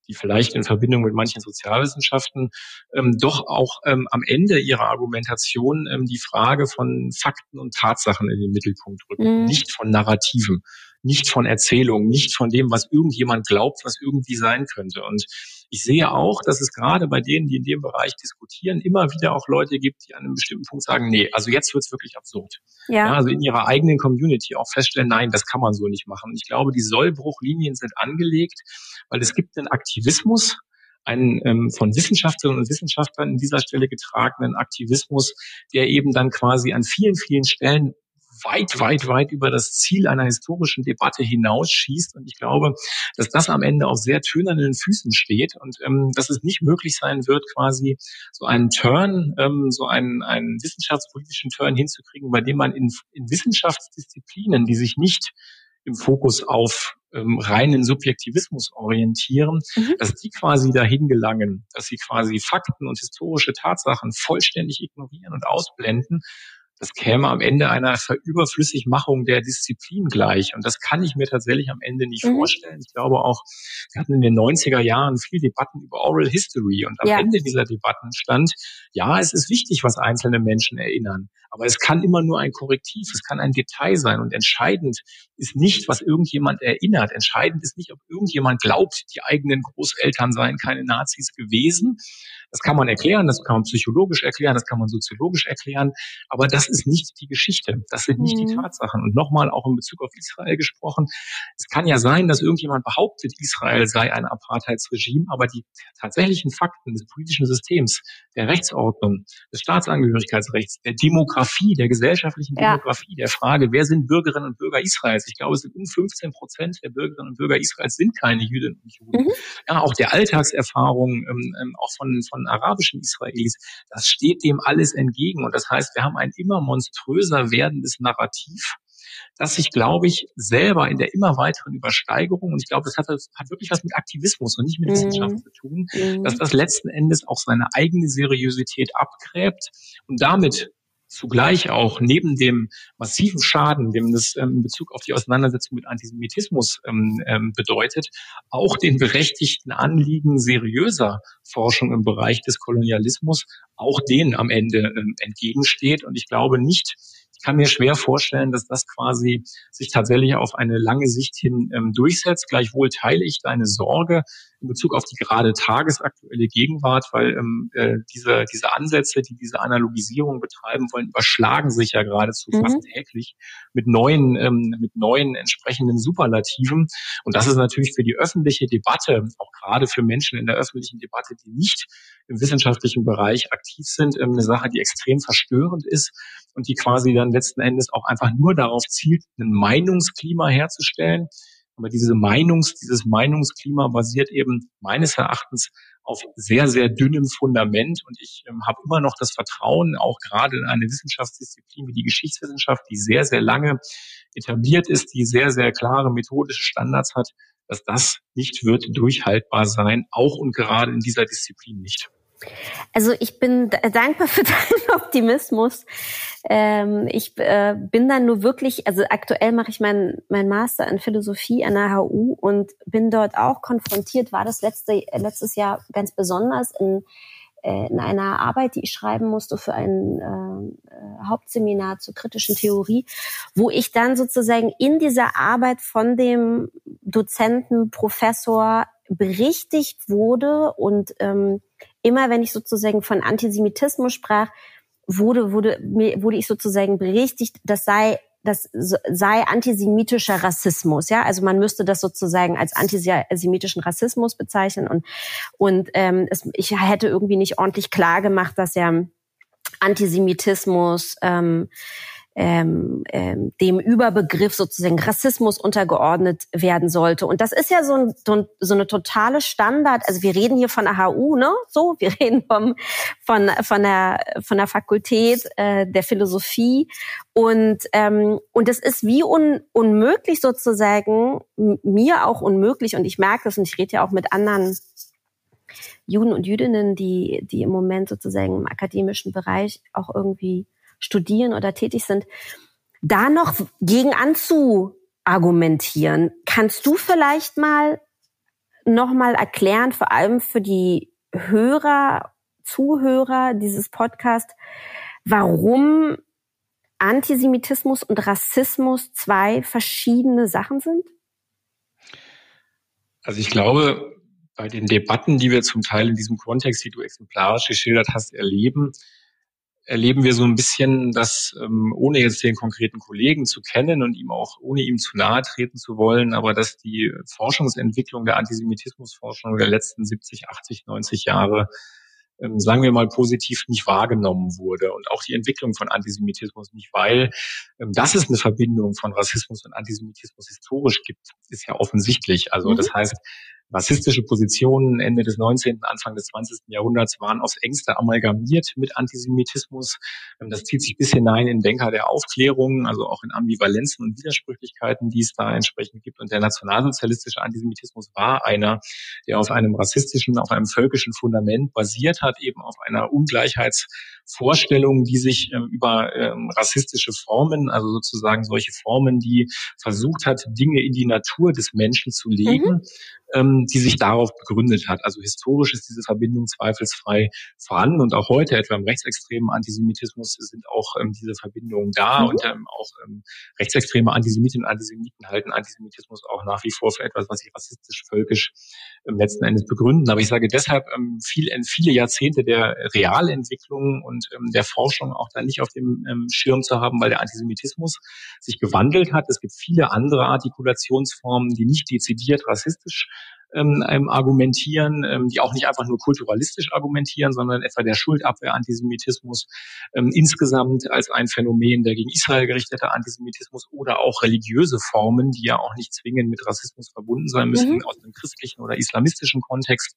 die vielleicht in Verbindung mit manchen Sozialwissenschaften ähm, doch auch ähm, am Ende ihrer Argumentation ähm, die Frage von Fakten und Tatsachen in den Mittelpunkt rücken, mhm. nicht von Narrativen, nicht von Erzählungen, nicht von dem, was irgendjemand glaubt, was irgendwie sein könnte. Und ich sehe auch, dass es gerade bei denen, die in dem Bereich diskutieren, immer wieder auch Leute gibt, die an einem bestimmten Punkt sagen, nee, also jetzt wird's wirklich absurd. Ja. ja. Also in ihrer eigenen Community auch feststellen, nein, das kann man so nicht machen. Und ich glaube, die Sollbruchlinien sind angelegt, weil es gibt einen Aktivismus, einen ähm, von Wissenschaftlerinnen und Wissenschaftlern in dieser Stelle getragenen Aktivismus, der eben dann quasi an vielen, vielen Stellen weit, weit, weit über das Ziel einer historischen Debatte hinausschießt. Und ich glaube, dass das am Ende auf sehr tönernen Füßen steht und ähm, dass es nicht möglich sein wird, quasi so einen Turn, ähm, so einen, einen wissenschaftspolitischen Turn hinzukriegen, bei dem man in, in Wissenschaftsdisziplinen, die sich nicht im Fokus auf ähm, reinen Subjektivismus orientieren, mhm. dass die quasi dahin gelangen, dass sie quasi Fakten und historische Tatsachen vollständig ignorieren und ausblenden das käme am Ende einer Verüberflüssigmachung der Disziplin gleich. Und das kann ich mir tatsächlich am Ende nicht mhm. vorstellen. Ich glaube auch, wir hatten in den 90er Jahren viel Debatten über Oral History. Und am ja. Ende dieser Debatten stand, ja, es ist wichtig, was einzelne Menschen erinnern. Aber es kann immer nur ein Korrektiv, es kann ein Detail sein. Und entscheidend ist nicht, was irgendjemand erinnert. Entscheidend ist nicht, ob irgendjemand glaubt, die eigenen Großeltern seien keine Nazis gewesen, das kann man erklären, das kann man psychologisch erklären, das kann man soziologisch erklären, aber das ist nicht die Geschichte, das sind nicht mhm. die Tatsachen. Und nochmal auch in Bezug auf Israel gesprochen, es kann ja sein, dass irgendjemand behauptet, Israel sei ein Apartheidsregime, aber die tatsächlichen Fakten des politischen Systems, der Rechtsordnung, des Staatsangehörigkeitsrechts, der Demografie, der gesellschaftlichen ja. Demografie, der Frage, wer sind Bürgerinnen und Bürger Israels? Ich glaube, es sind um 15 Prozent der Bürgerinnen und Bürger Israels sind keine Jüdinnen und Juden. Mhm. Ja, auch der Alltagserfahrung, ähm, ähm auch von von arabischen Israelis, das steht dem alles entgegen. Und das heißt, wir haben ein immer monströser werdendes Narrativ, das sich, glaube ich, selber in der immer weiteren Übersteigerung, und ich glaube, das hat, das hat wirklich was mit Aktivismus und nicht mit mhm. Wissenschaft zu tun, mhm. dass das letzten Endes auch seine eigene Seriosität abgräbt und damit zugleich auch neben dem massiven Schaden, dem das ähm, in Bezug auf die Auseinandersetzung mit Antisemitismus ähm, ähm, bedeutet, auch den berechtigten Anliegen seriöser Forschung im Bereich des Kolonialismus, auch denen am Ende entgegensteht. Und ich glaube nicht, ich kann mir schwer vorstellen, dass das quasi sich tatsächlich auf eine lange Sicht hin ähm, durchsetzt. Gleichwohl teile ich deine Sorge in Bezug auf die gerade tagesaktuelle Gegenwart, weil ähm, äh, diese, diese Ansätze, die diese Analogisierung betreiben wollen, überschlagen sich ja geradezu mhm. fast täglich mit neuen, ähm, mit neuen entsprechenden Superlativen. Und das ist natürlich für die öffentliche Debatte, auch gerade für Menschen in der öffentlichen Debatte, die nicht im wissenschaftlichen Bereich aktiv sind, ähm, eine Sache, die extrem verstörend ist und die quasi dann letzten Endes auch einfach nur darauf zielt, ein Meinungsklima herzustellen. Aber diese Meinungs, dieses Meinungsklima basiert eben meines Erachtens auf sehr, sehr dünnem Fundament. Und ich ähm, habe immer noch das Vertrauen, auch gerade in eine Wissenschaftsdisziplin wie die Geschichtswissenschaft, die sehr, sehr lange etabliert ist, die sehr, sehr klare methodische Standards hat, dass das nicht wird durchhaltbar sein, auch und gerade in dieser Disziplin nicht. Also ich bin dankbar für deinen Optimismus. Ähm, ich äh, bin dann nur wirklich, also aktuell mache ich meinen mein Master in Philosophie an der HU und bin dort auch konfrontiert, war das letzte, letztes Jahr ganz besonders in, äh, in einer Arbeit, die ich schreiben musste für ein äh, Hauptseminar zur kritischen Theorie, wo ich dann sozusagen in dieser Arbeit von dem Dozenten, Professor berichtigt wurde und ähm, immer wenn ich sozusagen von Antisemitismus sprach, wurde, wurde, wurde ich sozusagen berichtigt, das sei das sei antisemitischer Rassismus, ja, also man müsste das sozusagen als antisemitischen Rassismus bezeichnen und und ähm, es, ich hätte irgendwie nicht ordentlich klar gemacht, dass ja Antisemitismus ähm, ähm, ähm, dem Überbegriff sozusagen Rassismus untergeordnet werden sollte. Und das ist ja so, ein, so eine totale Standard. Also wir reden hier von der HU, ne? So, wir reden vom, von von der von der Fakultät äh, der Philosophie und ähm, und es ist wie un, unmöglich sozusagen mir auch unmöglich und ich merke das und ich rede ja auch mit anderen Juden und Jüdinnen, die die im Moment sozusagen im akademischen Bereich auch irgendwie studieren oder tätig sind, da noch gegen anzuargumentieren. Kannst du vielleicht mal noch mal erklären, vor allem für die Hörer, Zuhörer dieses Podcasts, warum Antisemitismus und Rassismus zwei verschiedene Sachen sind? Also ich glaube, bei den Debatten, die wir zum Teil in diesem Kontext, die du exemplarisch geschildert hast, erleben, erleben wir so ein bisschen, dass ähm, ohne jetzt den konkreten Kollegen zu kennen und ihm auch ohne ihm zu nahe treten zu wollen, aber dass die Forschungsentwicklung der Antisemitismusforschung der letzten 70, 80, 90 Jahre ähm, sagen wir mal positiv nicht wahrgenommen wurde und auch die Entwicklung von Antisemitismus nicht, weil ähm, dass es eine Verbindung von Rassismus und Antisemitismus historisch gibt, ist ja offensichtlich. Also mhm. das heißt, Rassistische Positionen Ende des 19., Anfang des 20. Jahrhunderts waren aufs engste amalgamiert mit Antisemitismus. Ähm, das zieht sich bis hinein in Denker der Aufklärung, also auch in Ambivalenzen und Widersprüchlichkeiten, die es da entsprechend gibt. Und der nationalsozialistische Antisemitismus war einer, der auf einem rassistischen, auf einem völkischen Fundament basiert hat, eben auf einer Ungleichheitsvorstellung, die sich ähm, über ähm, rassistische Formen, also sozusagen solche Formen, die versucht hat, Dinge in die Natur des Menschen zu legen, mhm ähm, die sich darauf begründet hat. Also historisch ist diese Verbindung zweifelsfrei vorhanden und auch heute etwa im rechtsextremen Antisemitismus sind auch ähm, diese Verbindungen da mhm. und ähm, auch ähm, rechtsextreme Antisemitinnen und Antisemiten halten Antisemitismus auch nach wie vor für etwas, was sie rassistisch, völkisch ähm, letzten Endes begründen. Aber ich sage deshalb, ähm, viel, viele Jahrzehnte der Realentwicklung und ähm, der Forschung auch da nicht auf dem ähm, Schirm zu haben, weil der Antisemitismus sich gewandelt hat. Es gibt viele andere Artikulationsformen, die nicht dezidiert rassistisch ähm, argumentieren, ähm, die auch nicht einfach nur kulturalistisch argumentieren, sondern etwa der Schuldabwehr Antisemitismus ähm, insgesamt als ein Phänomen der gegen Israel gerichtete Antisemitismus oder auch religiöse Formen, die ja auch nicht zwingend mit Rassismus verbunden sein müssen, mhm. aus dem christlichen oder islamistischen Kontext,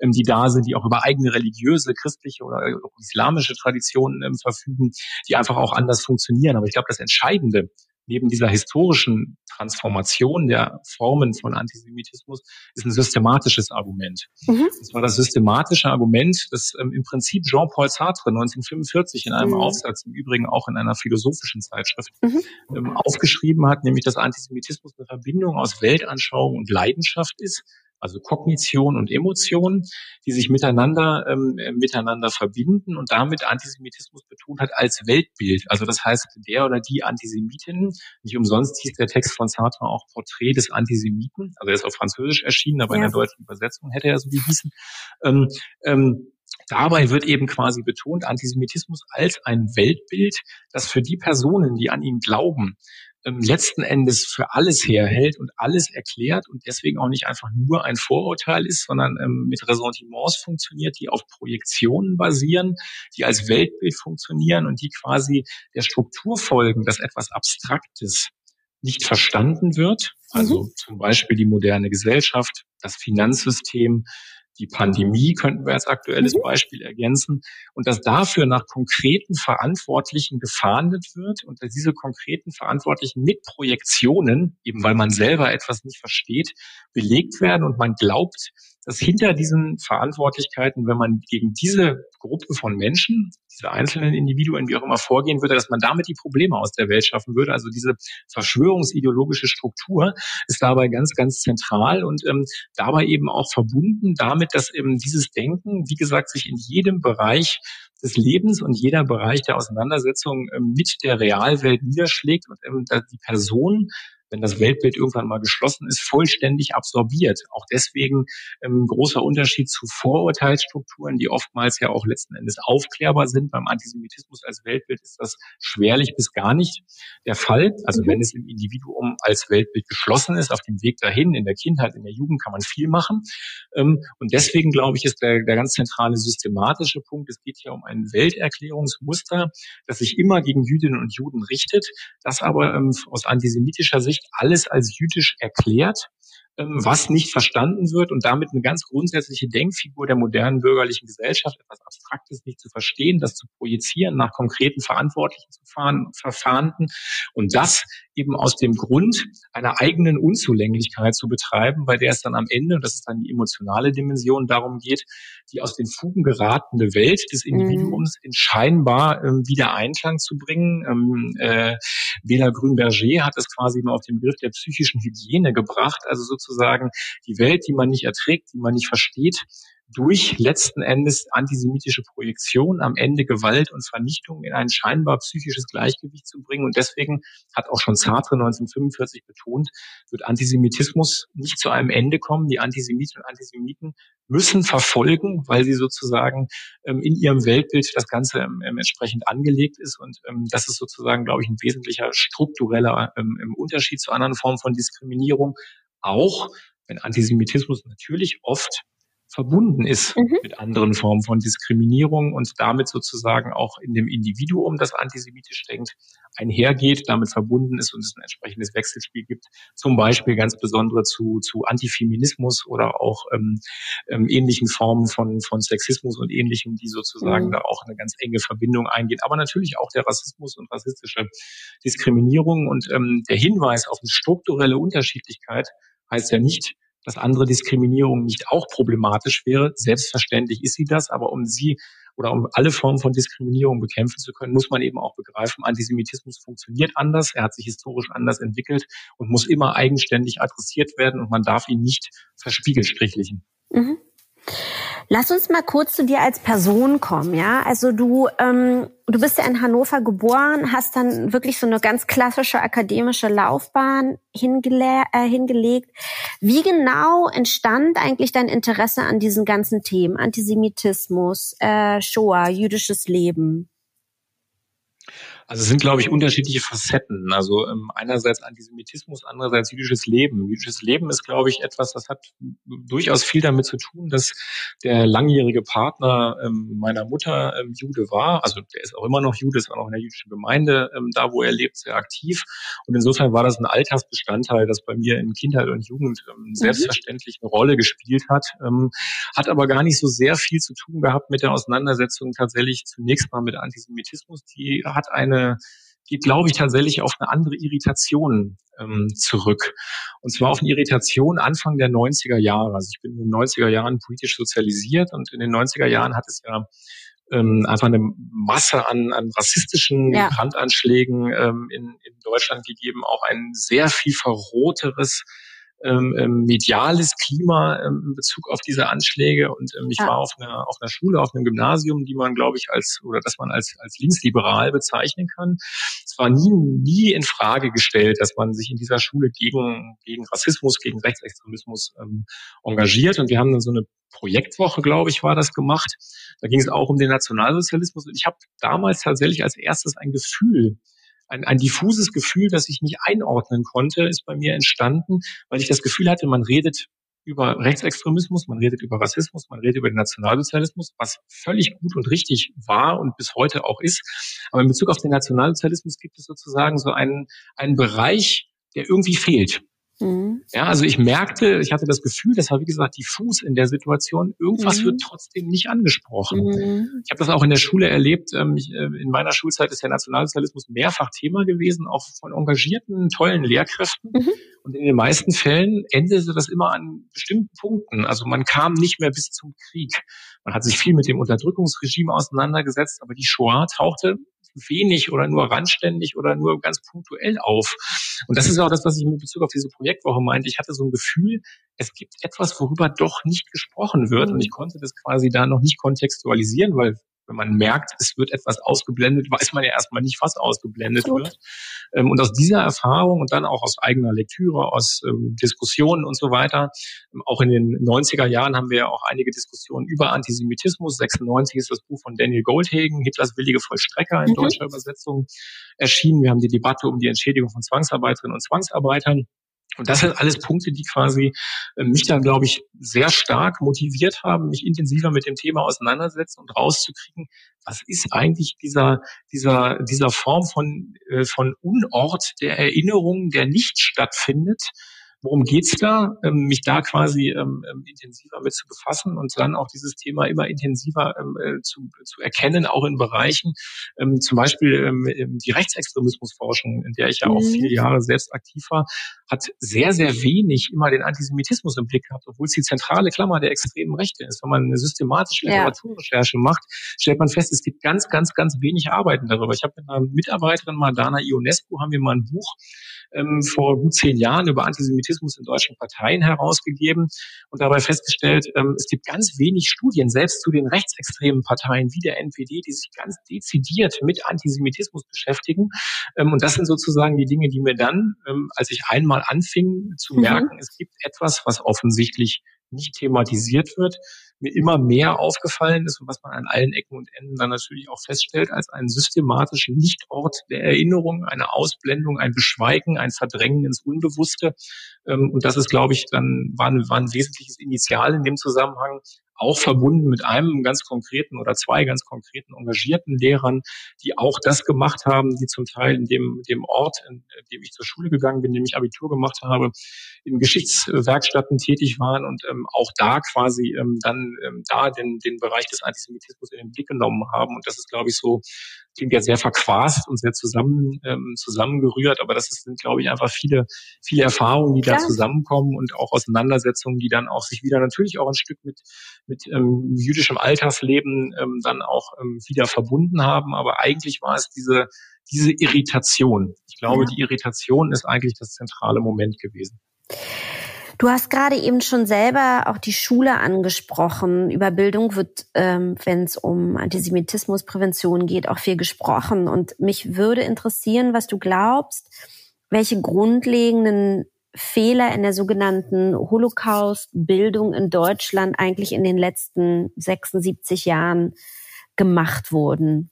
ähm, die da sind, die auch über eigene religiöse, christliche oder islamische Traditionen ähm, verfügen, die einfach auch anders funktionieren. Aber ich glaube, das Entscheidende neben dieser historischen Transformation der Formen von Antisemitismus ist ein systematisches Argument. Mhm. Das war das systematische Argument, das ähm, im Prinzip Jean-Paul Sartre 1945 in einem mhm. Aufsatz, im Übrigen auch in einer philosophischen Zeitschrift, mhm. ähm, aufgeschrieben hat, nämlich dass Antisemitismus eine Verbindung aus Weltanschauung und Leidenschaft ist also Kognition und Emotion, die sich miteinander ähm, äh, miteinander verbinden und damit Antisemitismus betont hat als Weltbild. Also das heißt, der oder die Antisemitin, nicht umsonst hieß der Text von Sartre auch Porträt des Antisemiten, also er ist auf Französisch erschienen, aber ja. in der deutschen Übersetzung hätte er so gehießen. Ähm, ähm, Dabei wird eben quasi betont, Antisemitismus als ein Weltbild, das für die Personen, die an ihn glauben, letzten Endes für alles herhält und alles erklärt und deswegen auch nicht einfach nur ein Vorurteil ist, sondern ähm, mit Ressentiments funktioniert, die auf Projektionen basieren, die als Weltbild funktionieren und die quasi der Struktur folgen, dass etwas Abstraktes nicht verstanden wird. Also mhm. zum Beispiel die moderne Gesellschaft, das Finanzsystem, die Pandemie könnten wir als aktuelles mhm. Beispiel ergänzen und dass dafür nach konkreten Verantwortlichen gefahndet wird und dass diese konkreten Verantwortlichen mit Projektionen, eben weil man selber etwas nicht versteht, belegt werden und man glaubt, dass hinter diesen Verantwortlichkeiten, wenn man gegen diese Gruppe von Menschen, diese einzelnen Individuen, wie auch immer vorgehen würde, dass man damit die Probleme aus der Welt schaffen würde. Also diese verschwörungsideologische Struktur ist dabei ganz, ganz zentral und ähm, dabei eben auch verbunden damit, dass eben dieses Denken, wie gesagt, sich in jedem Bereich des Lebens und jeder Bereich der Auseinandersetzung ähm, mit der Realwelt niederschlägt und ähm, die Person wenn das Weltbild irgendwann mal geschlossen ist, vollständig absorbiert. Auch deswegen ähm, großer Unterschied zu Vorurteilsstrukturen, die oftmals ja auch letzten Endes aufklärbar sind. Beim Antisemitismus als Weltbild ist das schwerlich bis gar nicht der Fall. Also mhm. wenn es im Individuum als Weltbild geschlossen ist, auf dem Weg dahin, in der Kindheit, in der Jugend kann man viel machen. Ähm, und deswegen glaube ich, ist der, der ganz zentrale systematische Punkt, es geht hier um ein Welterklärungsmuster, das sich immer gegen Jüdinnen und Juden richtet, das aber ähm, aus antisemitischer Sicht Gericht alles als jüdisch erklärt was nicht verstanden wird und damit eine ganz grundsätzliche Denkfigur der modernen bürgerlichen Gesellschaft, etwas Abstraktes nicht zu verstehen, das zu projizieren, nach konkreten Verantwortlichen zu fahren, verfahren und das eben aus dem Grund einer eigenen Unzulänglichkeit zu betreiben, bei der es dann am Ende, und das ist dann die emotionale Dimension, darum geht, die aus den Fugen geratene Welt des mhm. Individuums in scheinbar ähm, wieder Einklang zu bringen. Ähm, äh, Bela Grünberger hat es quasi mal auf den Begriff der psychischen Hygiene gebracht, also sozusagen die Welt, die man nicht erträgt, die man nicht versteht, durch letzten Endes antisemitische Projektion am Ende Gewalt und Vernichtung in ein scheinbar psychisches Gleichgewicht zu bringen. Und deswegen hat auch schon Sartre 1945 betont, wird Antisemitismus nicht zu einem Ende kommen. Die Antisemitinnen und Antisemiten müssen verfolgen, weil sie sozusagen ähm, in ihrem Weltbild das Ganze ähm, entsprechend angelegt ist. Und ähm, das ist sozusagen, glaube ich, ein wesentlicher struktureller ähm, Unterschied zu anderen Formen von Diskriminierung. Auch wenn Antisemitismus natürlich oft verbunden ist mhm. mit anderen Formen von Diskriminierung und damit sozusagen auch in dem Individuum, das antisemitisch denkt, einhergeht, damit verbunden ist und es ein entsprechendes Wechselspiel gibt, zum Beispiel ganz besondere zu, zu Antifeminismus oder auch ähm, ähm, ähnlichen Formen von, von Sexismus und ähnlichem, die sozusagen mhm. da auch eine ganz enge Verbindung eingehen. Aber natürlich auch der Rassismus und rassistische Diskriminierung und ähm, der Hinweis auf eine strukturelle Unterschiedlichkeit heißt ja nicht, dass andere Diskriminierung nicht auch problematisch wäre. Selbstverständlich ist sie das, aber um sie oder um alle Formen von Diskriminierung bekämpfen zu können, muss man eben auch begreifen, Antisemitismus funktioniert anders, er hat sich historisch anders entwickelt und muss immer eigenständig adressiert werden und man darf ihn nicht verspiegelstrichlichen. Mhm. Lass uns mal kurz zu dir als Person kommen, ja. Also du, ähm, du bist ja in Hannover geboren, hast dann wirklich so eine ganz klassische akademische Laufbahn hingele äh, hingelegt. Wie genau entstand eigentlich dein Interesse an diesen ganzen Themen? Antisemitismus, äh, Shoah, jüdisches Leben? Also es sind, glaube ich, unterschiedliche Facetten. Also ähm, einerseits Antisemitismus, andererseits jüdisches Leben. Jüdisches Leben ist, glaube ich, etwas, das hat durchaus viel damit zu tun, dass der langjährige Partner ähm, meiner Mutter ähm, Jude war. Also der ist auch immer noch Jude, ist auch noch in der jüdischen Gemeinde, ähm, da wo er lebt, sehr aktiv. Und insofern war das ein Alltagsbestandteil, das bei mir in Kindheit und Jugend ähm, mhm. selbstverständlich eine Rolle gespielt hat. Ähm, hat aber gar nicht so sehr viel zu tun gehabt mit der Auseinandersetzung tatsächlich zunächst mal mit Antisemitismus. Die hat eine eine, geht, glaube ich, tatsächlich auf eine andere Irritation ähm, zurück. Und zwar auf eine Irritation Anfang der 90er Jahre. Also ich bin in den 90er Jahren politisch sozialisiert und in den 90er Jahren hat es ja ähm, einfach eine Masse an, an rassistischen ja. Brandanschlägen ähm, in, in Deutschland gegeben, auch ein sehr viel verroteres ähm, ähm, mediales Klima ähm, in Bezug auf diese Anschläge. Und ähm, ich ja. war auf einer, auf einer Schule, auf einem Gymnasium, die man, glaube ich, als oder dass man als, als linksliberal bezeichnen kann. Es war nie, nie in Frage gestellt, dass man sich in dieser Schule gegen, gegen Rassismus, gegen Rechtsextremismus ähm, engagiert. Und wir haben dann so eine Projektwoche, glaube ich, war das gemacht. Da ging es auch um den Nationalsozialismus. Und ich habe damals tatsächlich als erstes ein Gefühl ein, ein diffuses Gefühl, das ich nicht einordnen konnte, ist bei mir entstanden, weil ich das Gefühl hatte, man redet über Rechtsextremismus, man redet über Rassismus, man redet über den Nationalsozialismus, was völlig gut und richtig war und bis heute auch ist. Aber in Bezug auf den Nationalsozialismus gibt es sozusagen so einen, einen Bereich, der irgendwie fehlt. Mhm. Ja, also ich merkte, ich hatte das Gefühl, das war wie gesagt diffus in der Situation, irgendwas mhm. wird trotzdem nicht angesprochen. Mhm. Ich habe das auch in der Schule erlebt. Ähm, ich, äh, in meiner Schulzeit ist der Nationalsozialismus mehrfach Thema gewesen, auch von engagierten, tollen Lehrkräften. Mhm. Und in den meisten Fällen endete das immer an bestimmten Punkten. Also man kam nicht mehr bis zum Krieg. Man hat sich viel mit dem Unterdrückungsregime auseinandergesetzt, aber die Shoah tauchte wenig oder nur randständig oder nur ganz punktuell auf. Und das ist auch das, was ich mit Bezug auf diese Projektwoche meinte. Ich hatte so ein Gefühl, es gibt etwas, worüber doch nicht gesprochen wird. Und ich konnte das quasi da noch nicht kontextualisieren, weil wenn man merkt, es wird etwas ausgeblendet, weiß man ja erstmal nicht, was ausgeblendet Gut. wird. Ähm, und aus dieser Erfahrung und dann auch aus eigener Lektüre, aus ähm, Diskussionen und so weiter, ähm, auch in den 90er Jahren haben wir ja auch einige Diskussionen über Antisemitismus. 96 ist das Buch von Daniel Goldhagen, Hitlers willige Vollstrecker in mhm. deutscher Übersetzung erschienen. Wir haben die Debatte um die Entschädigung von Zwangsarbeiterinnen und Zwangsarbeitern. Und das sind alles Punkte, die quasi äh, mich dann, glaube ich, sehr stark motiviert haben, mich intensiver mit dem Thema auseinandersetzen und rauszukriegen, was ist eigentlich dieser, dieser, dieser Form von, äh, von Unort der Erinnerung, der nicht stattfindet, worum geht's da, ähm, mich da quasi ähm, ähm, intensiver mit zu befassen und dann auch dieses Thema immer intensiver ähm, äh, zu, zu erkennen, auch in Bereichen, ähm, zum Beispiel ähm, die Rechtsextremismusforschung, in der ich ja auch mhm. viele Jahre selbst aktiv war, hat sehr, sehr wenig immer den Antisemitismus im Blick gehabt, obwohl es die zentrale Klammer der extremen Rechte ist. Wenn man eine systematische Literaturrecherche ja. macht, stellt man fest, es gibt ganz, ganz, ganz wenig Arbeiten darüber. Ich habe mit einer Mitarbeiterin, Madana Ionescu, haben wir mal ein Buch ähm, vor gut zehn Jahren über Antisemitismus in deutschen Parteien herausgegeben und dabei festgestellt, ähm, es gibt ganz wenig Studien, selbst zu den rechtsextremen Parteien wie der NPD, die sich ganz dezidiert mit Antisemitismus beschäftigen. Ähm, und das sind sozusagen die Dinge, die mir dann, ähm, als ich einmal anfing zu mhm. merken, mhm. es gibt etwas, was offensichtlich nicht thematisiert wird, mir immer mehr aufgefallen ist und was man an allen Ecken und Enden dann natürlich auch feststellt, als einen systematischen Nichtort der Erinnerung, eine Ausblendung, ein Beschweigen, ein Verdrängen ins Unbewusste. Ähm, und das ist, glaube ich, dann war ein, war ein wesentliches Initial in dem Zusammenhang, auch verbunden mit einem ganz konkreten oder zwei ganz konkreten engagierten Lehrern, die auch das gemacht haben, die zum Teil in dem, dem Ort, in dem ich zur Schule gegangen bin, in dem ich Abitur gemacht habe, in Geschichtswerkstätten tätig waren und ähm, auch da quasi ähm, dann ähm, da den, den Bereich des Antisemitismus in den Blick genommen haben. Und das ist, glaube ich, so klingt ja sehr verquast und sehr zusammen, ähm, zusammengerührt, aber das sind, glaube ich, einfach viele, viele Erfahrungen, die Klar. da zusammenkommen und auch Auseinandersetzungen, die dann auch sich wieder natürlich auch ein Stück mit, mit ähm, jüdischem Alltagsleben ähm, dann auch ähm, wieder verbunden haben. Aber eigentlich war es diese, diese Irritation. Ich glaube, ja. die Irritation ist eigentlich das zentrale Moment gewesen. Du hast gerade eben schon selber auch die Schule angesprochen. Über Bildung wird, ähm, wenn es um Antisemitismusprävention geht, auch viel gesprochen. Und mich würde interessieren, was du glaubst, welche grundlegenden Fehler in der sogenannten Holocaust-Bildung in Deutschland eigentlich in den letzten 76 Jahren gemacht wurden.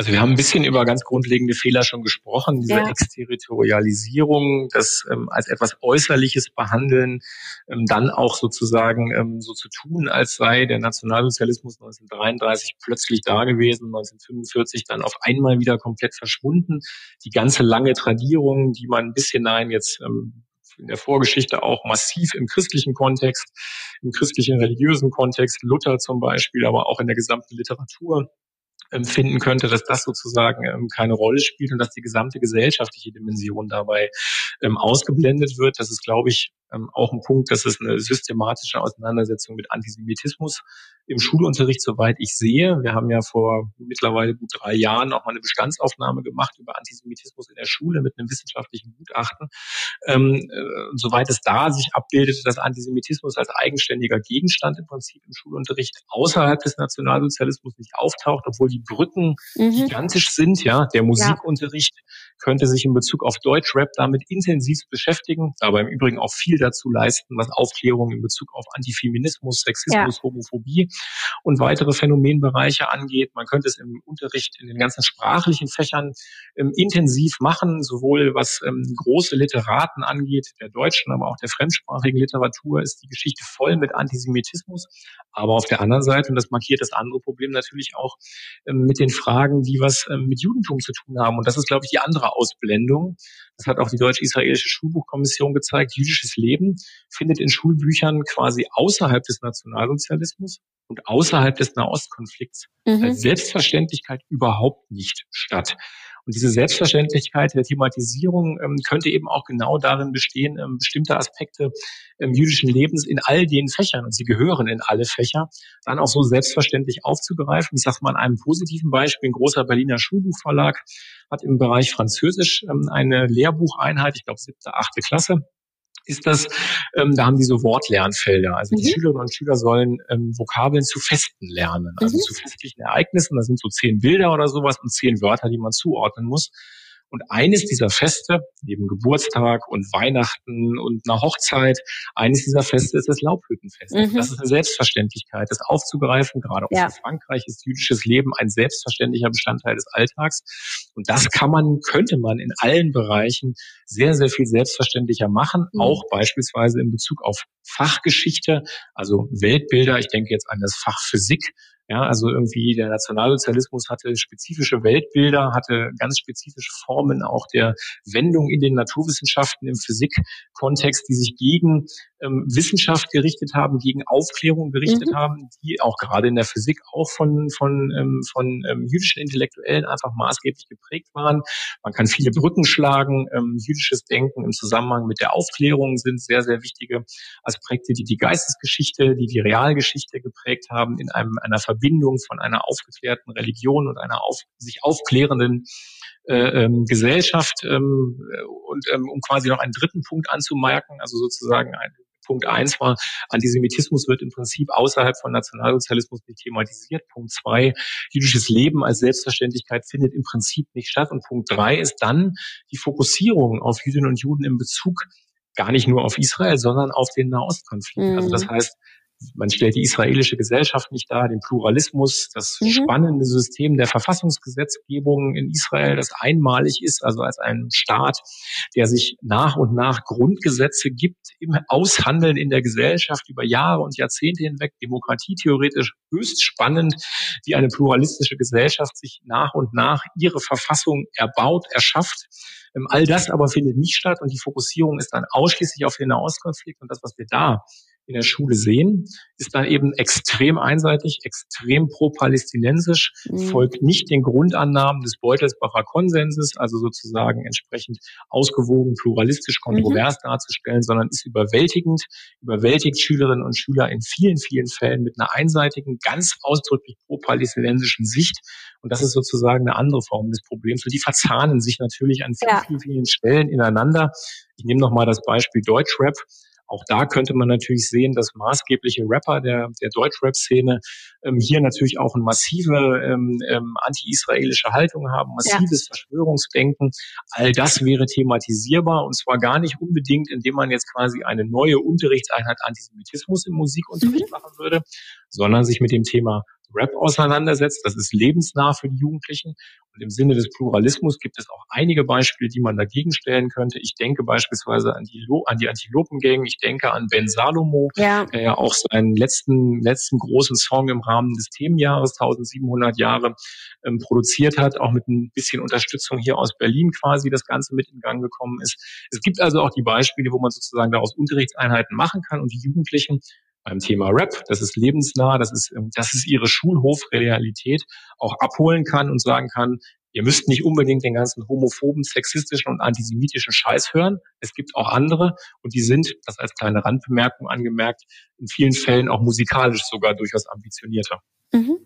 Also wir haben ein bisschen über ganz grundlegende Fehler schon gesprochen, diese ja. Exterritorialisierung, das ähm, als etwas Äußerliches behandeln, ähm, dann auch sozusagen ähm, so zu tun, als sei der Nationalsozialismus 1933 plötzlich da gewesen, 1945 dann auf einmal wieder komplett verschwunden. Die ganze lange Tradierung, die man bis hinein jetzt ähm, in der Vorgeschichte auch massiv im christlichen Kontext, im christlichen religiösen Kontext, Luther zum Beispiel, aber auch in der gesamten Literatur empfinden könnte, dass das sozusagen ähm, keine Rolle spielt und dass die gesamte gesellschaftliche Dimension dabei ähm, ausgeblendet wird. Das ist, glaube ich, ähm, auch ein Punkt, dass es eine systematische Auseinandersetzung mit Antisemitismus im Schulunterricht, soweit ich sehe. Wir haben ja vor mittlerweile gut drei Jahren auch mal eine Bestandsaufnahme gemacht über Antisemitismus in der Schule mit einem wissenschaftlichen Gutachten. Ähm, äh, soweit es da sich abbildet, dass Antisemitismus als eigenständiger Gegenstand im Prinzip im Schulunterricht außerhalb des Nationalsozialismus nicht auftaucht, obwohl die Brücken mhm. gigantisch sind. Ja, der Musikunterricht ja. könnte sich in Bezug auf Deutschrap damit intensiv beschäftigen, aber im Übrigen auch viel dazu leisten, was Aufklärung in Bezug auf Antifeminismus, Sexismus, ja. Homophobie und weitere Phänomenbereiche angeht. Man könnte es im Unterricht in den ganzen sprachlichen Fächern ähm, intensiv machen, sowohl was ähm, große Literaten angeht, der deutschen, aber auch der fremdsprachigen Literatur ist die Geschichte voll mit Antisemitismus. Aber auf der anderen Seite, und das markiert das andere Problem natürlich auch ähm, mit den Fragen, die was ähm, mit Judentum zu tun haben. Und das ist, glaube ich, die andere Ausblendung. Das hat auch die deutsch-israelische Schulbuchkommission gezeigt. Jüdisches Leben findet in Schulbüchern quasi außerhalb des Nationalsozialismus und außerhalb des Nahostkonflikts mhm. als Selbstverständlichkeit überhaupt nicht statt. Und diese Selbstverständlichkeit der Thematisierung ähm, könnte eben auch genau darin bestehen, ähm, bestimmte Aspekte ähm, jüdischen Lebens in all den Fächern, und sie gehören in alle Fächer, dann auch so selbstverständlich aufzugreifen. Ich sage mal an einem positiven Beispiel, ein großer Berliner Schulbuchverlag hat im Bereich Französisch ähm, eine Lehrbucheinheit, ich glaube siebte, achte Klasse, ist das, ähm, da haben die so Wortlernfelder. Also die mhm. Schülerinnen und Schüler sollen ähm, Vokabeln zu Festen lernen, also mhm. zu festlichen Ereignissen. Da sind so zehn Bilder oder sowas und zehn Wörter, die man zuordnen muss. Und eines dieser Feste, neben Geburtstag und Weihnachten und einer Hochzeit, eines dieser Feste ist das Laubhüttenfest. Mhm. Das ist eine Selbstverständlichkeit, das aufzugreifen. Gerade auch ja. für Frankreich ist jüdisches Leben ein selbstverständlicher Bestandteil des Alltags. Und das kann man, könnte man in allen Bereichen sehr, sehr viel selbstverständlicher machen, mhm. auch beispielsweise in Bezug auf Fachgeschichte, also Weltbilder. Ich denke jetzt an das Fach Physik ja, also irgendwie der Nationalsozialismus hatte spezifische Weltbilder, hatte ganz spezifische Formen auch der Wendung in den Naturwissenschaften im Physikkontext, die sich gegen ähm, Wissenschaft gerichtet haben, gegen Aufklärung gerichtet mhm. haben, die auch gerade in der Physik auch von, von, ähm, von ähm, jüdischen Intellektuellen einfach maßgeblich geprägt waren. Man kann viele Brücken schlagen. Ähm, jüdisches Denken im Zusammenhang mit der Aufklärung sind sehr, sehr wichtige Aspekte, die die Geistesgeschichte, die die Realgeschichte geprägt haben, in einem, einer Verbindung von einer aufgeklärten Religion und einer auf, sich aufklärenden äh, ähm, Gesellschaft ähm, und ähm, um quasi noch einen dritten Punkt anzumerken, also sozusagen ein Punkt eins war, Antisemitismus wird im Prinzip außerhalb von Nationalsozialismus nicht thematisiert. Punkt zwei, jüdisches Leben als Selbstverständlichkeit findet im Prinzip nicht statt. Und Punkt drei ist dann die Fokussierung auf Jüdinnen und Juden in Bezug gar nicht nur auf Israel, sondern auf den Nahostkonflikt. Mhm. Also das mhm. heißt, man stellt die israelische Gesellschaft nicht dar, den Pluralismus, das mhm. spannende System der Verfassungsgesetzgebung in Israel, das einmalig ist, also als ein Staat, der sich nach und nach Grundgesetze gibt im Aushandeln in der Gesellschaft über Jahre und Jahrzehnte hinweg, Demokratie theoretisch höchst spannend, wie eine pluralistische Gesellschaft sich nach und nach ihre Verfassung erbaut, erschafft. Ähm, all das aber findet nicht statt und die Fokussierung ist dann ausschließlich auf den Nahostkonflikt und das, was wir da in der Schule sehen, ist dann eben extrem einseitig, extrem pro-palästinensisch, mhm. folgt nicht den Grundannahmen des Beutelsbacher Konsenses, also sozusagen entsprechend ausgewogen, pluralistisch, kontrovers mhm. darzustellen, sondern ist überwältigend, überwältigt Schülerinnen und Schüler in vielen, vielen Fällen mit einer einseitigen, ganz ausdrücklich pro-palästinensischen Sicht. Und das ist sozusagen eine andere Form des Problems. Und die verzahnen sich natürlich an vielen, ja. vielen, vielen Stellen ineinander. Ich nehme nochmal das Beispiel Deutschrap. Auch da könnte man natürlich sehen, dass maßgebliche Rapper der, der Deutschrap-Szene ähm, hier natürlich auch eine massive ähm, ähm, anti-israelische Haltung haben, massives ja. Verschwörungsdenken. All das wäre thematisierbar und zwar gar nicht unbedingt, indem man jetzt quasi eine neue Unterrichtseinheit Antisemitismus im Musikunterricht mhm. machen würde, sondern sich mit dem Thema Rap auseinandersetzt. Das ist lebensnah für die Jugendlichen. Und im Sinne des Pluralismus gibt es auch einige Beispiele, die man dagegen stellen könnte. Ich denke beispielsweise an die, Lo an die Antilopengang. Ich denke an Ben Salomo, ja. der ja auch seinen letzten, letzten großen Song im Rahmen des Themenjahres 1700 Jahre ähm, produziert hat, auch mit ein bisschen Unterstützung hier aus Berlin quasi das Ganze mit in Gang gekommen ist. Es gibt also auch die Beispiele, wo man sozusagen daraus Unterrichtseinheiten machen kann und die Jugendlichen beim Thema Rap, das ist lebensnah, das ist, ähm, das ist ihre Schulhofrealität, auch abholen kann und sagen kann, ihr müsst nicht unbedingt den ganzen homophoben, sexistischen und antisemitischen Scheiß hören. Es gibt auch andere und die sind, das als kleine Randbemerkung angemerkt, in vielen Fällen auch musikalisch sogar durchaus ambitionierter. Mhm.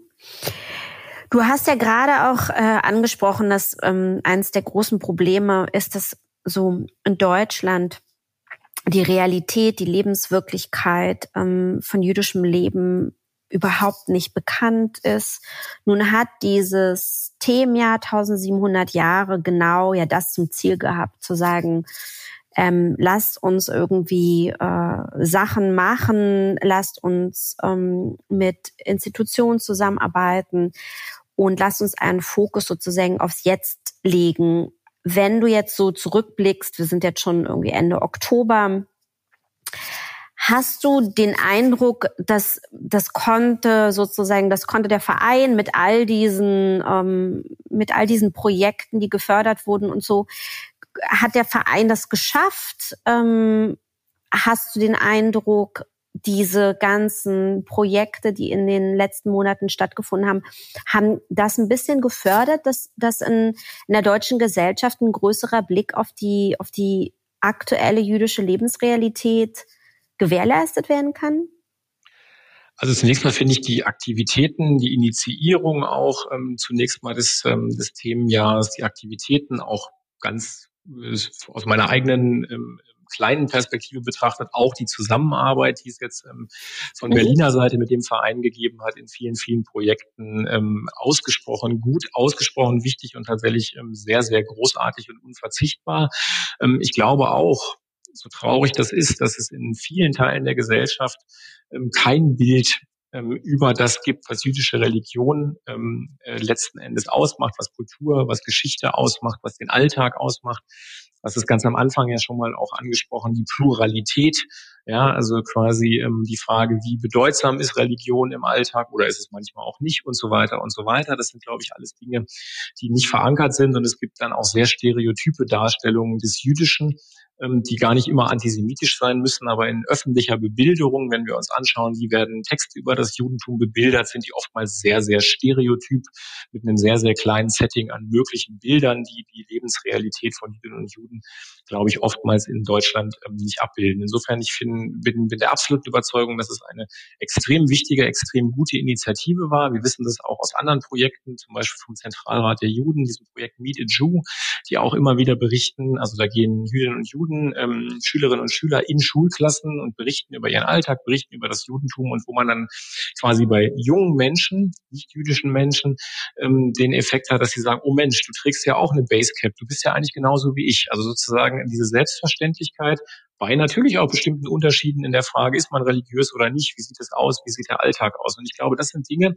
Du hast ja gerade auch äh, angesprochen, dass ähm, eines der großen Probleme ist, dass so in Deutschland die Realität, die Lebenswirklichkeit ähm, von jüdischem Leben überhaupt nicht bekannt ist. Nun hat dieses Themenjahr 1700 Jahre genau ja das zum Ziel gehabt, zu sagen, ähm, lasst uns irgendwie äh, Sachen machen, lasst uns ähm, mit Institutionen zusammenarbeiten und lasst uns einen Fokus sozusagen aufs Jetzt legen. Wenn du jetzt so zurückblickst, wir sind jetzt schon irgendwie Ende Oktober, Hast du den Eindruck, dass das konnte sozusagen, das konnte der Verein mit all diesen, ähm, mit all diesen Projekten, die gefördert wurden und so, hat der Verein das geschafft? Ähm, hast du den Eindruck, diese ganzen Projekte, die in den letzten Monaten stattgefunden haben, haben das ein bisschen gefördert, dass, dass in, in der deutschen Gesellschaft ein größerer Blick auf die, auf die aktuelle jüdische Lebensrealität gewährleistet werden kann? Also zunächst mal finde ich die Aktivitäten, die Initiierung auch ähm, zunächst mal des, ähm, des Themenjahres, die Aktivitäten auch ganz äh, aus meiner eigenen ähm, kleinen Perspektive betrachtet, auch die Zusammenarbeit, die es jetzt ähm, von mhm. Berliner Seite mit dem Verein gegeben hat, in vielen, vielen Projekten ähm, ausgesprochen gut, ausgesprochen wichtig und tatsächlich ähm, sehr, sehr großartig und unverzichtbar. Ähm, ich glaube auch, so traurig das ist, dass es in vielen Teilen der Gesellschaft ähm, kein Bild ähm, über das gibt, was jüdische Religion ähm, äh, letzten Endes ausmacht, was Kultur, was Geschichte ausmacht, was den Alltag ausmacht. Was ist ganz am Anfang ja schon mal auch angesprochen, die Pluralität. Ja, also quasi ähm, die Frage, wie bedeutsam ist Religion im Alltag oder ist es manchmal auch nicht und so weiter und so weiter. Das sind, glaube ich, alles Dinge, die nicht verankert sind und es gibt dann auch sehr stereotype Darstellungen des Jüdischen, die gar nicht immer antisemitisch sein müssen, aber in öffentlicher Bebilderung, wenn wir uns anschauen, wie werden Texte über das Judentum bebildert, sind die oftmals sehr, sehr stereotyp mit einem sehr, sehr kleinen Setting an möglichen Bildern, die die Lebensrealität von Jüdinnen und Juden, glaube ich, oftmals in Deutschland ähm, nicht abbilden. Insofern ich find, bin, bin der absoluten Überzeugung, dass es eine extrem wichtige, extrem gute Initiative war. Wir wissen das auch aus anderen Projekten, zum Beispiel vom Zentralrat der Juden, diesem Projekt Meet a Jew, die auch immer wieder berichten. Also da gehen Jüdinnen und Juden Juden, ähm, Schülerinnen und Schüler in Schulklassen und berichten über ihren Alltag, berichten über das Judentum und wo man dann quasi bei jungen Menschen, nicht jüdischen Menschen, ähm, den Effekt hat, dass sie sagen, oh Mensch, du trägst ja auch eine Basecap, du bist ja eigentlich genauso wie ich. Also sozusagen diese Selbstverständlichkeit bei natürlich auch bestimmten Unterschieden in der Frage, ist man religiös oder nicht, wie sieht es aus, wie sieht der Alltag aus. Und ich glaube, das sind Dinge,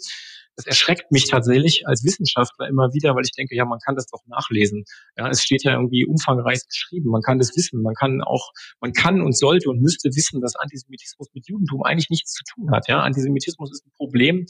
das erschreckt mich tatsächlich als Wissenschaftler immer wieder, weil ich denke, ja, man kann das doch nachlesen. Ja, es steht ja irgendwie umfangreich geschrieben. Man kann das wissen. Man kann auch, man kann und sollte und müsste wissen, dass Antisemitismus mit Judentum eigentlich nichts zu tun hat. Ja, Antisemitismus ist ein Problem,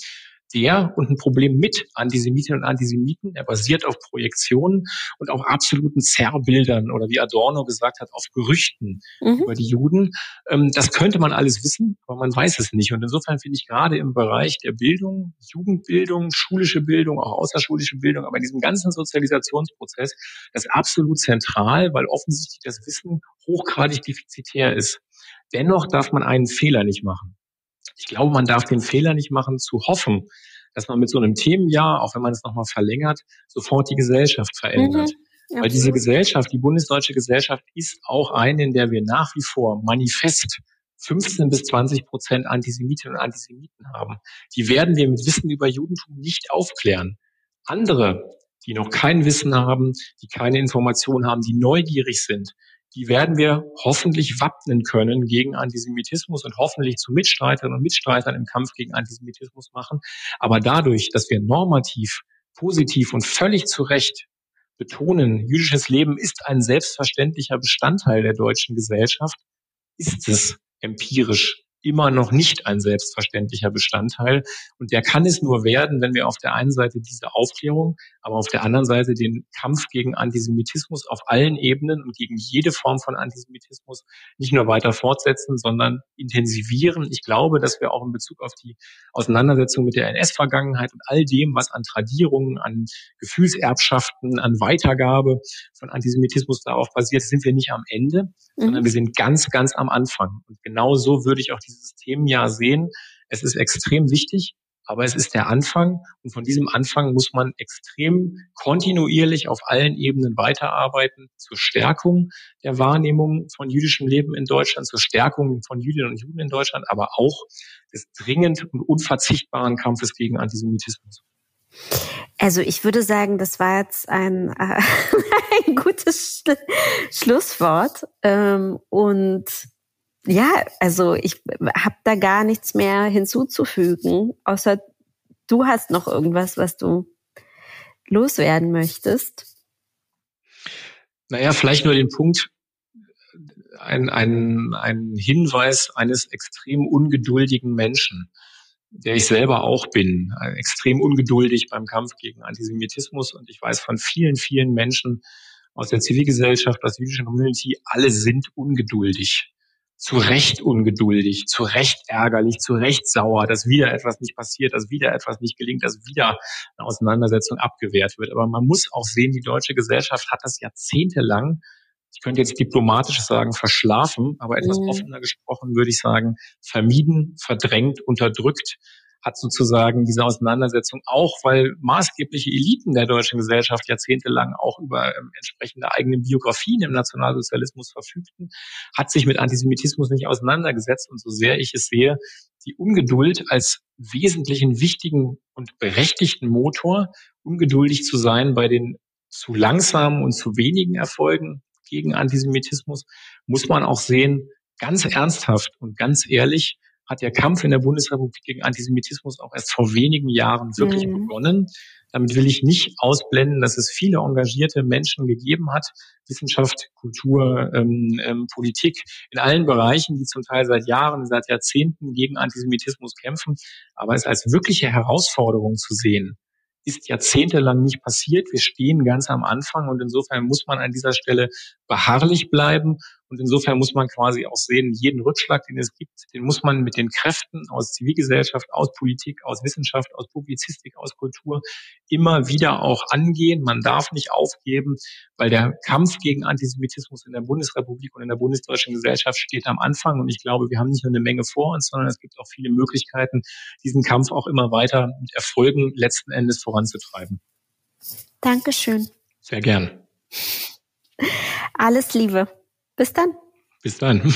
der und ein Problem mit Antisemitinnen und Antisemiten. Er basiert auf Projektionen und auf absoluten Zerrbildern oder wie Adorno gesagt hat, auf Gerüchten mhm. über die Juden. Ähm, das könnte man alles wissen, aber man weiß es nicht. Und insofern finde ich gerade im Bereich der Bildung, Jugendbildung, schulische Bildung, auch außerschulische Bildung, aber in diesem ganzen Sozialisationsprozess das absolut zentral, weil offensichtlich das Wissen hochgradig defizitär ist. Dennoch darf man einen Fehler nicht machen. Ich glaube, man darf den Fehler nicht machen, zu hoffen, dass man mit so einem Themenjahr, auch wenn man es nochmal verlängert, sofort die Gesellschaft verändert. Mhm, Weil diese Gesellschaft, die bundesdeutsche Gesellschaft, ist auch eine, in der wir nach wie vor manifest 15 bis 20 Prozent Antisemitinnen und Antisemiten haben. Die werden wir mit Wissen über Judentum nicht aufklären. Andere, die noch kein Wissen haben, die keine Informationen haben, die neugierig sind, die werden wir hoffentlich wappnen können gegen Antisemitismus und hoffentlich zu Mitstreiterinnen und Mitstreitern im Kampf gegen Antisemitismus machen. Aber dadurch, dass wir normativ, positiv und völlig zu Recht betonen, jüdisches Leben ist ein selbstverständlicher Bestandteil der deutschen Gesellschaft, ist es empirisch immer noch nicht ein selbstverständlicher Bestandteil. Und der kann es nur werden, wenn wir auf der einen Seite diese Aufklärung, aber auf der anderen Seite den Kampf gegen Antisemitismus auf allen Ebenen und gegen jede Form von Antisemitismus nicht nur weiter fortsetzen, sondern intensivieren. Ich glaube, dass wir auch in Bezug auf die Auseinandersetzung mit der NS-Vergangenheit und all dem, was an Tradierungen, an Gefühlserbschaften, an Weitergabe von Antisemitismus darauf basiert, sind wir nicht am Ende, mhm. sondern wir sind ganz, ganz am Anfang. Und genau so würde ich auch dieses Themenjahr sehen. Es ist extrem wichtig, aber es ist der Anfang und von diesem Anfang muss man extrem kontinuierlich auf allen Ebenen weiterarbeiten zur Stärkung der Wahrnehmung von jüdischem Leben in Deutschland, zur Stärkung von Jüdinnen und Juden in Deutschland, aber auch des dringend und unverzichtbaren Kampfes gegen Antisemitismus. Also ich würde sagen, das war jetzt ein, äh, ein gutes Sch Schlusswort. Ähm, und ja, also ich habe da gar nichts mehr hinzuzufügen, außer du hast noch irgendwas, was du loswerden möchtest. Naja, vielleicht nur den Punkt, ein, ein, ein Hinweis eines extrem ungeduldigen Menschen der ich selber auch bin, extrem ungeduldig beim Kampf gegen Antisemitismus. Und ich weiß von vielen, vielen Menschen aus der Zivilgesellschaft, aus der jüdischen Community, alle sind ungeduldig. Zu Recht ungeduldig, zu Recht ärgerlich, zu Recht sauer, dass wieder etwas nicht passiert, dass wieder etwas nicht gelingt, dass wieder eine Auseinandersetzung abgewehrt wird. Aber man muss auch sehen, die deutsche Gesellschaft hat das jahrzehntelang ich könnte jetzt diplomatisch sagen, verschlafen, aber etwas mhm. offener gesprochen würde ich sagen, vermieden, verdrängt, unterdrückt, hat sozusagen diese Auseinandersetzung auch, weil maßgebliche Eliten der deutschen Gesellschaft jahrzehntelang auch über ähm, entsprechende eigene Biografien im Nationalsozialismus verfügten, hat sich mit Antisemitismus nicht auseinandergesetzt. Und so sehr ich es sehe, die Ungeduld als wesentlichen, wichtigen und berechtigten Motor, ungeduldig zu sein bei den zu langsamen und zu wenigen Erfolgen, gegen Antisemitismus, muss man auch sehen, ganz ernsthaft und ganz ehrlich, hat der Kampf in der Bundesrepublik gegen Antisemitismus auch erst vor wenigen Jahren wirklich mhm. begonnen. Damit will ich nicht ausblenden, dass es viele engagierte Menschen gegeben hat, Wissenschaft, Kultur, ähm, ähm, Politik, in allen Bereichen, die zum Teil seit Jahren, seit Jahrzehnten gegen Antisemitismus kämpfen. Aber es als wirkliche Herausforderung zu sehen, ist jahrzehntelang nicht passiert. Wir stehen ganz am Anfang und insofern muss man an dieser Stelle beharrlich bleiben und insofern muss man quasi auch sehen, jeden Rückschlag, den es gibt, den muss man mit den Kräften aus Zivilgesellschaft, aus Politik, aus Wissenschaft, aus Publizistik, aus Kultur immer wieder auch angehen. Man darf nicht aufgeben, weil der Kampf gegen Antisemitismus in der Bundesrepublik und in der bundesdeutschen Gesellschaft steht am Anfang. Und ich glaube, wir haben nicht nur eine Menge vor uns, sondern es gibt auch viele Möglichkeiten, diesen Kampf auch immer weiter mit Erfolgen letzten Endes voranzutreiben. Dankeschön. Sehr gern. Alles Liebe. Bis dann. Bis dann.